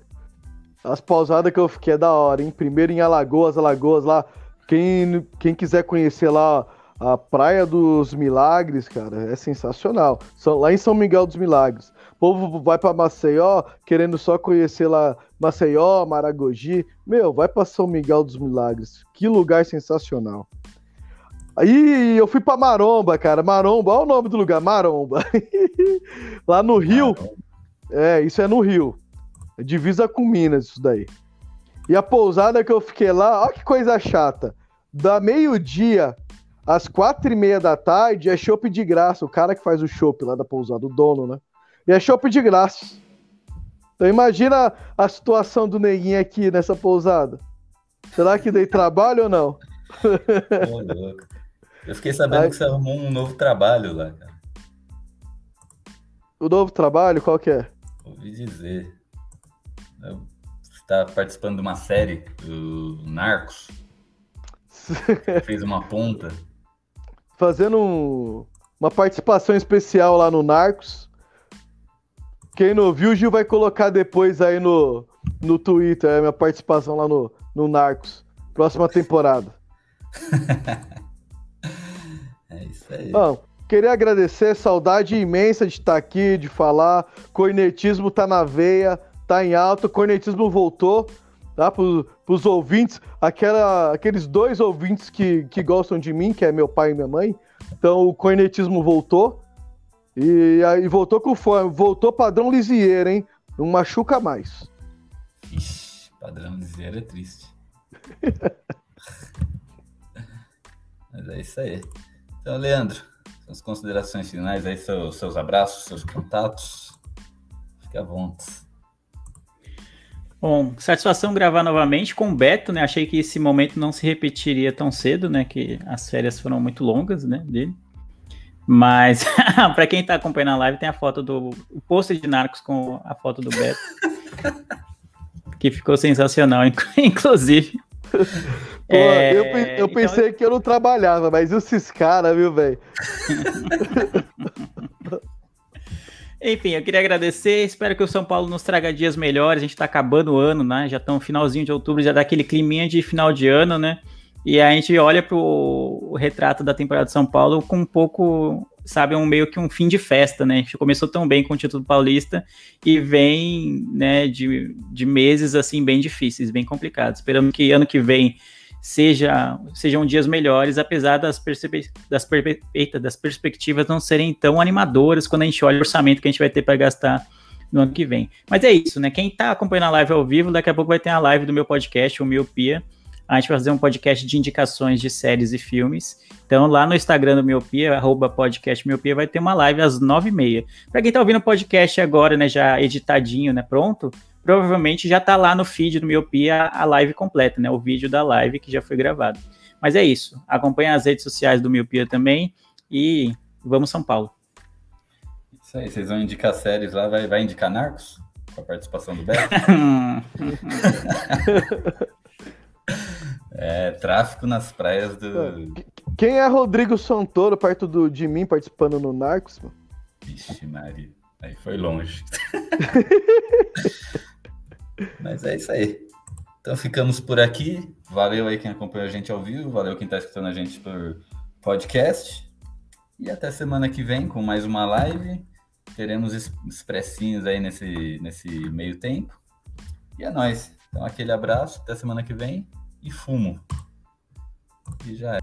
as pausadas que eu fiquei é da hora, hein? Primeiro em Alagoas, Alagoas lá. Quem, quem quiser conhecer lá a Praia dos Milagres, cara, é sensacional. São, lá em São Miguel dos Milagres. povo vai para Maceió querendo só conhecer lá Maceió, Maragogi. Meu, vai para São Miguel dos Milagres. Que lugar sensacional. Aí eu fui para Maromba, cara. Maromba, olha o nome do lugar, Maromba. *laughs* lá no Rio. É, isso é no Rio. É divisa com Minas, isso daí. E a pousada que eu fiquei lá, olha que coisa chata. Da meio-dia às quatro e meia da tarde é chopp de graça. O cara que faz o chopp lá da pousada, o dono, né? E é chopp de graça. Então imagina a situação do neguinho aqui nessa pousada. Será que dei trabalho ou não? louco. Eu fiquei sabendo Aí... que você arrumou um novo trabalho lá, cara. O novo trabalho, qual que é? Ouvi dizer. Você está participando de uma série, do Narcos. *laughs* Fez uma ponta. Fazendo um, uma participação especial lá no Narcos. Quem não viu, o Gil vai colocar depois aí no, no Twitter, a minha participação lá no, no Narcos. Próxima temporada. *laughs* é. Bom, queria agradecer, saudade imensa de estar aqui, de falar. Cornetismo tá na veia, tá em alta, cornetismo voltou tá? Para os ouvintes, aquela, aqueles dois ouvintes que, que gostam de mim, que é meu pai e minha mãe. Então o cornetismo voltou. E voltou com fome, voltou padrão Lisieiro, hein? Não machuca mais. Ixi, padrão Lisieiro é triste. *laughs* Mas é isso aí. Então, Leandro, suas considerações finais aí, seus, seus abraços, seus contatos. Fique à vontade. Bom, satisfação gravar novamente com o Beto, né? Achei que esse momento não se repetiria tão cedo, né? Que as férias foram muito longas, né? Dele. Mas, *laughs* para quem tá acompanhando a live, tem a foto do o pôster de Narcos com a foto do Beto. *laughs* que ficou sensacional, *laughs* inclusive. Pô, é, eu, eu, pensei então... que eu não trabalhava, mas esses caras, viu, velho? *laughs* Enfim, eu queria agradecer. Espero que o São Paulo nos traga dias melhores. A gente está acabando o ano, né? Já estão finalzinho de outubro, já dá aquele climinha de final de ano, né? E a gente olha para o retrato da temporada de São Paulo com um pouco, sabe, um meio que um fim de festa, né? A gente começou tão bem com o título paulista e vem, né, de, de meses assim bem difíceis, bem complicados. Esperamos que ano que vem seja, sejam dias melhores, apesar das, das, das perspectivas não serem tão animadoras quando a gente olha o orçamento que a gente vai ter para gastar no ano que vem. Mas é isso, né? Quem está acompanhando a live ao vivo, daqui a pouco vai ter a live do meu podcast, o Miopia. A gente vai fazer um podcast de indicações de séries e filmes. Então, lá no Instagram do Miopia, arroba podcast Miopia, vai ter uma live às nove e meia. Para quem está ouvindo o podcast agora, né, já editadinho, né, pronto, provavelmente já está lá no feed do Miopia a live completa, né? O vídeo da live que já foi gravado. Mas é isso. Acompanhe as redes sociais do Miopia também e vamos São Paulo. Isso aí, vocês vão indicar séries lá, vai, vai indicar Narcos? Com a participação do Beto? *laughs* *laughs* é, tráfico nas praias do. Quem é Rodrigo Santoro perto do, de mim participando no Narcos? Vixe, Maria. Aí foi longe. *laughs* Mas é isso aí. Então ficamos por aqui. Valeu aí quem acompanhou a gente ao vivo, valeu quem está escutando a gente por podcast. E até semana que vem com mais uma live. Teremos expressinhos aí nesse, nesse meio tempo. E é nóis. Então aquele abraço, até semana que vem e fumo. E já é.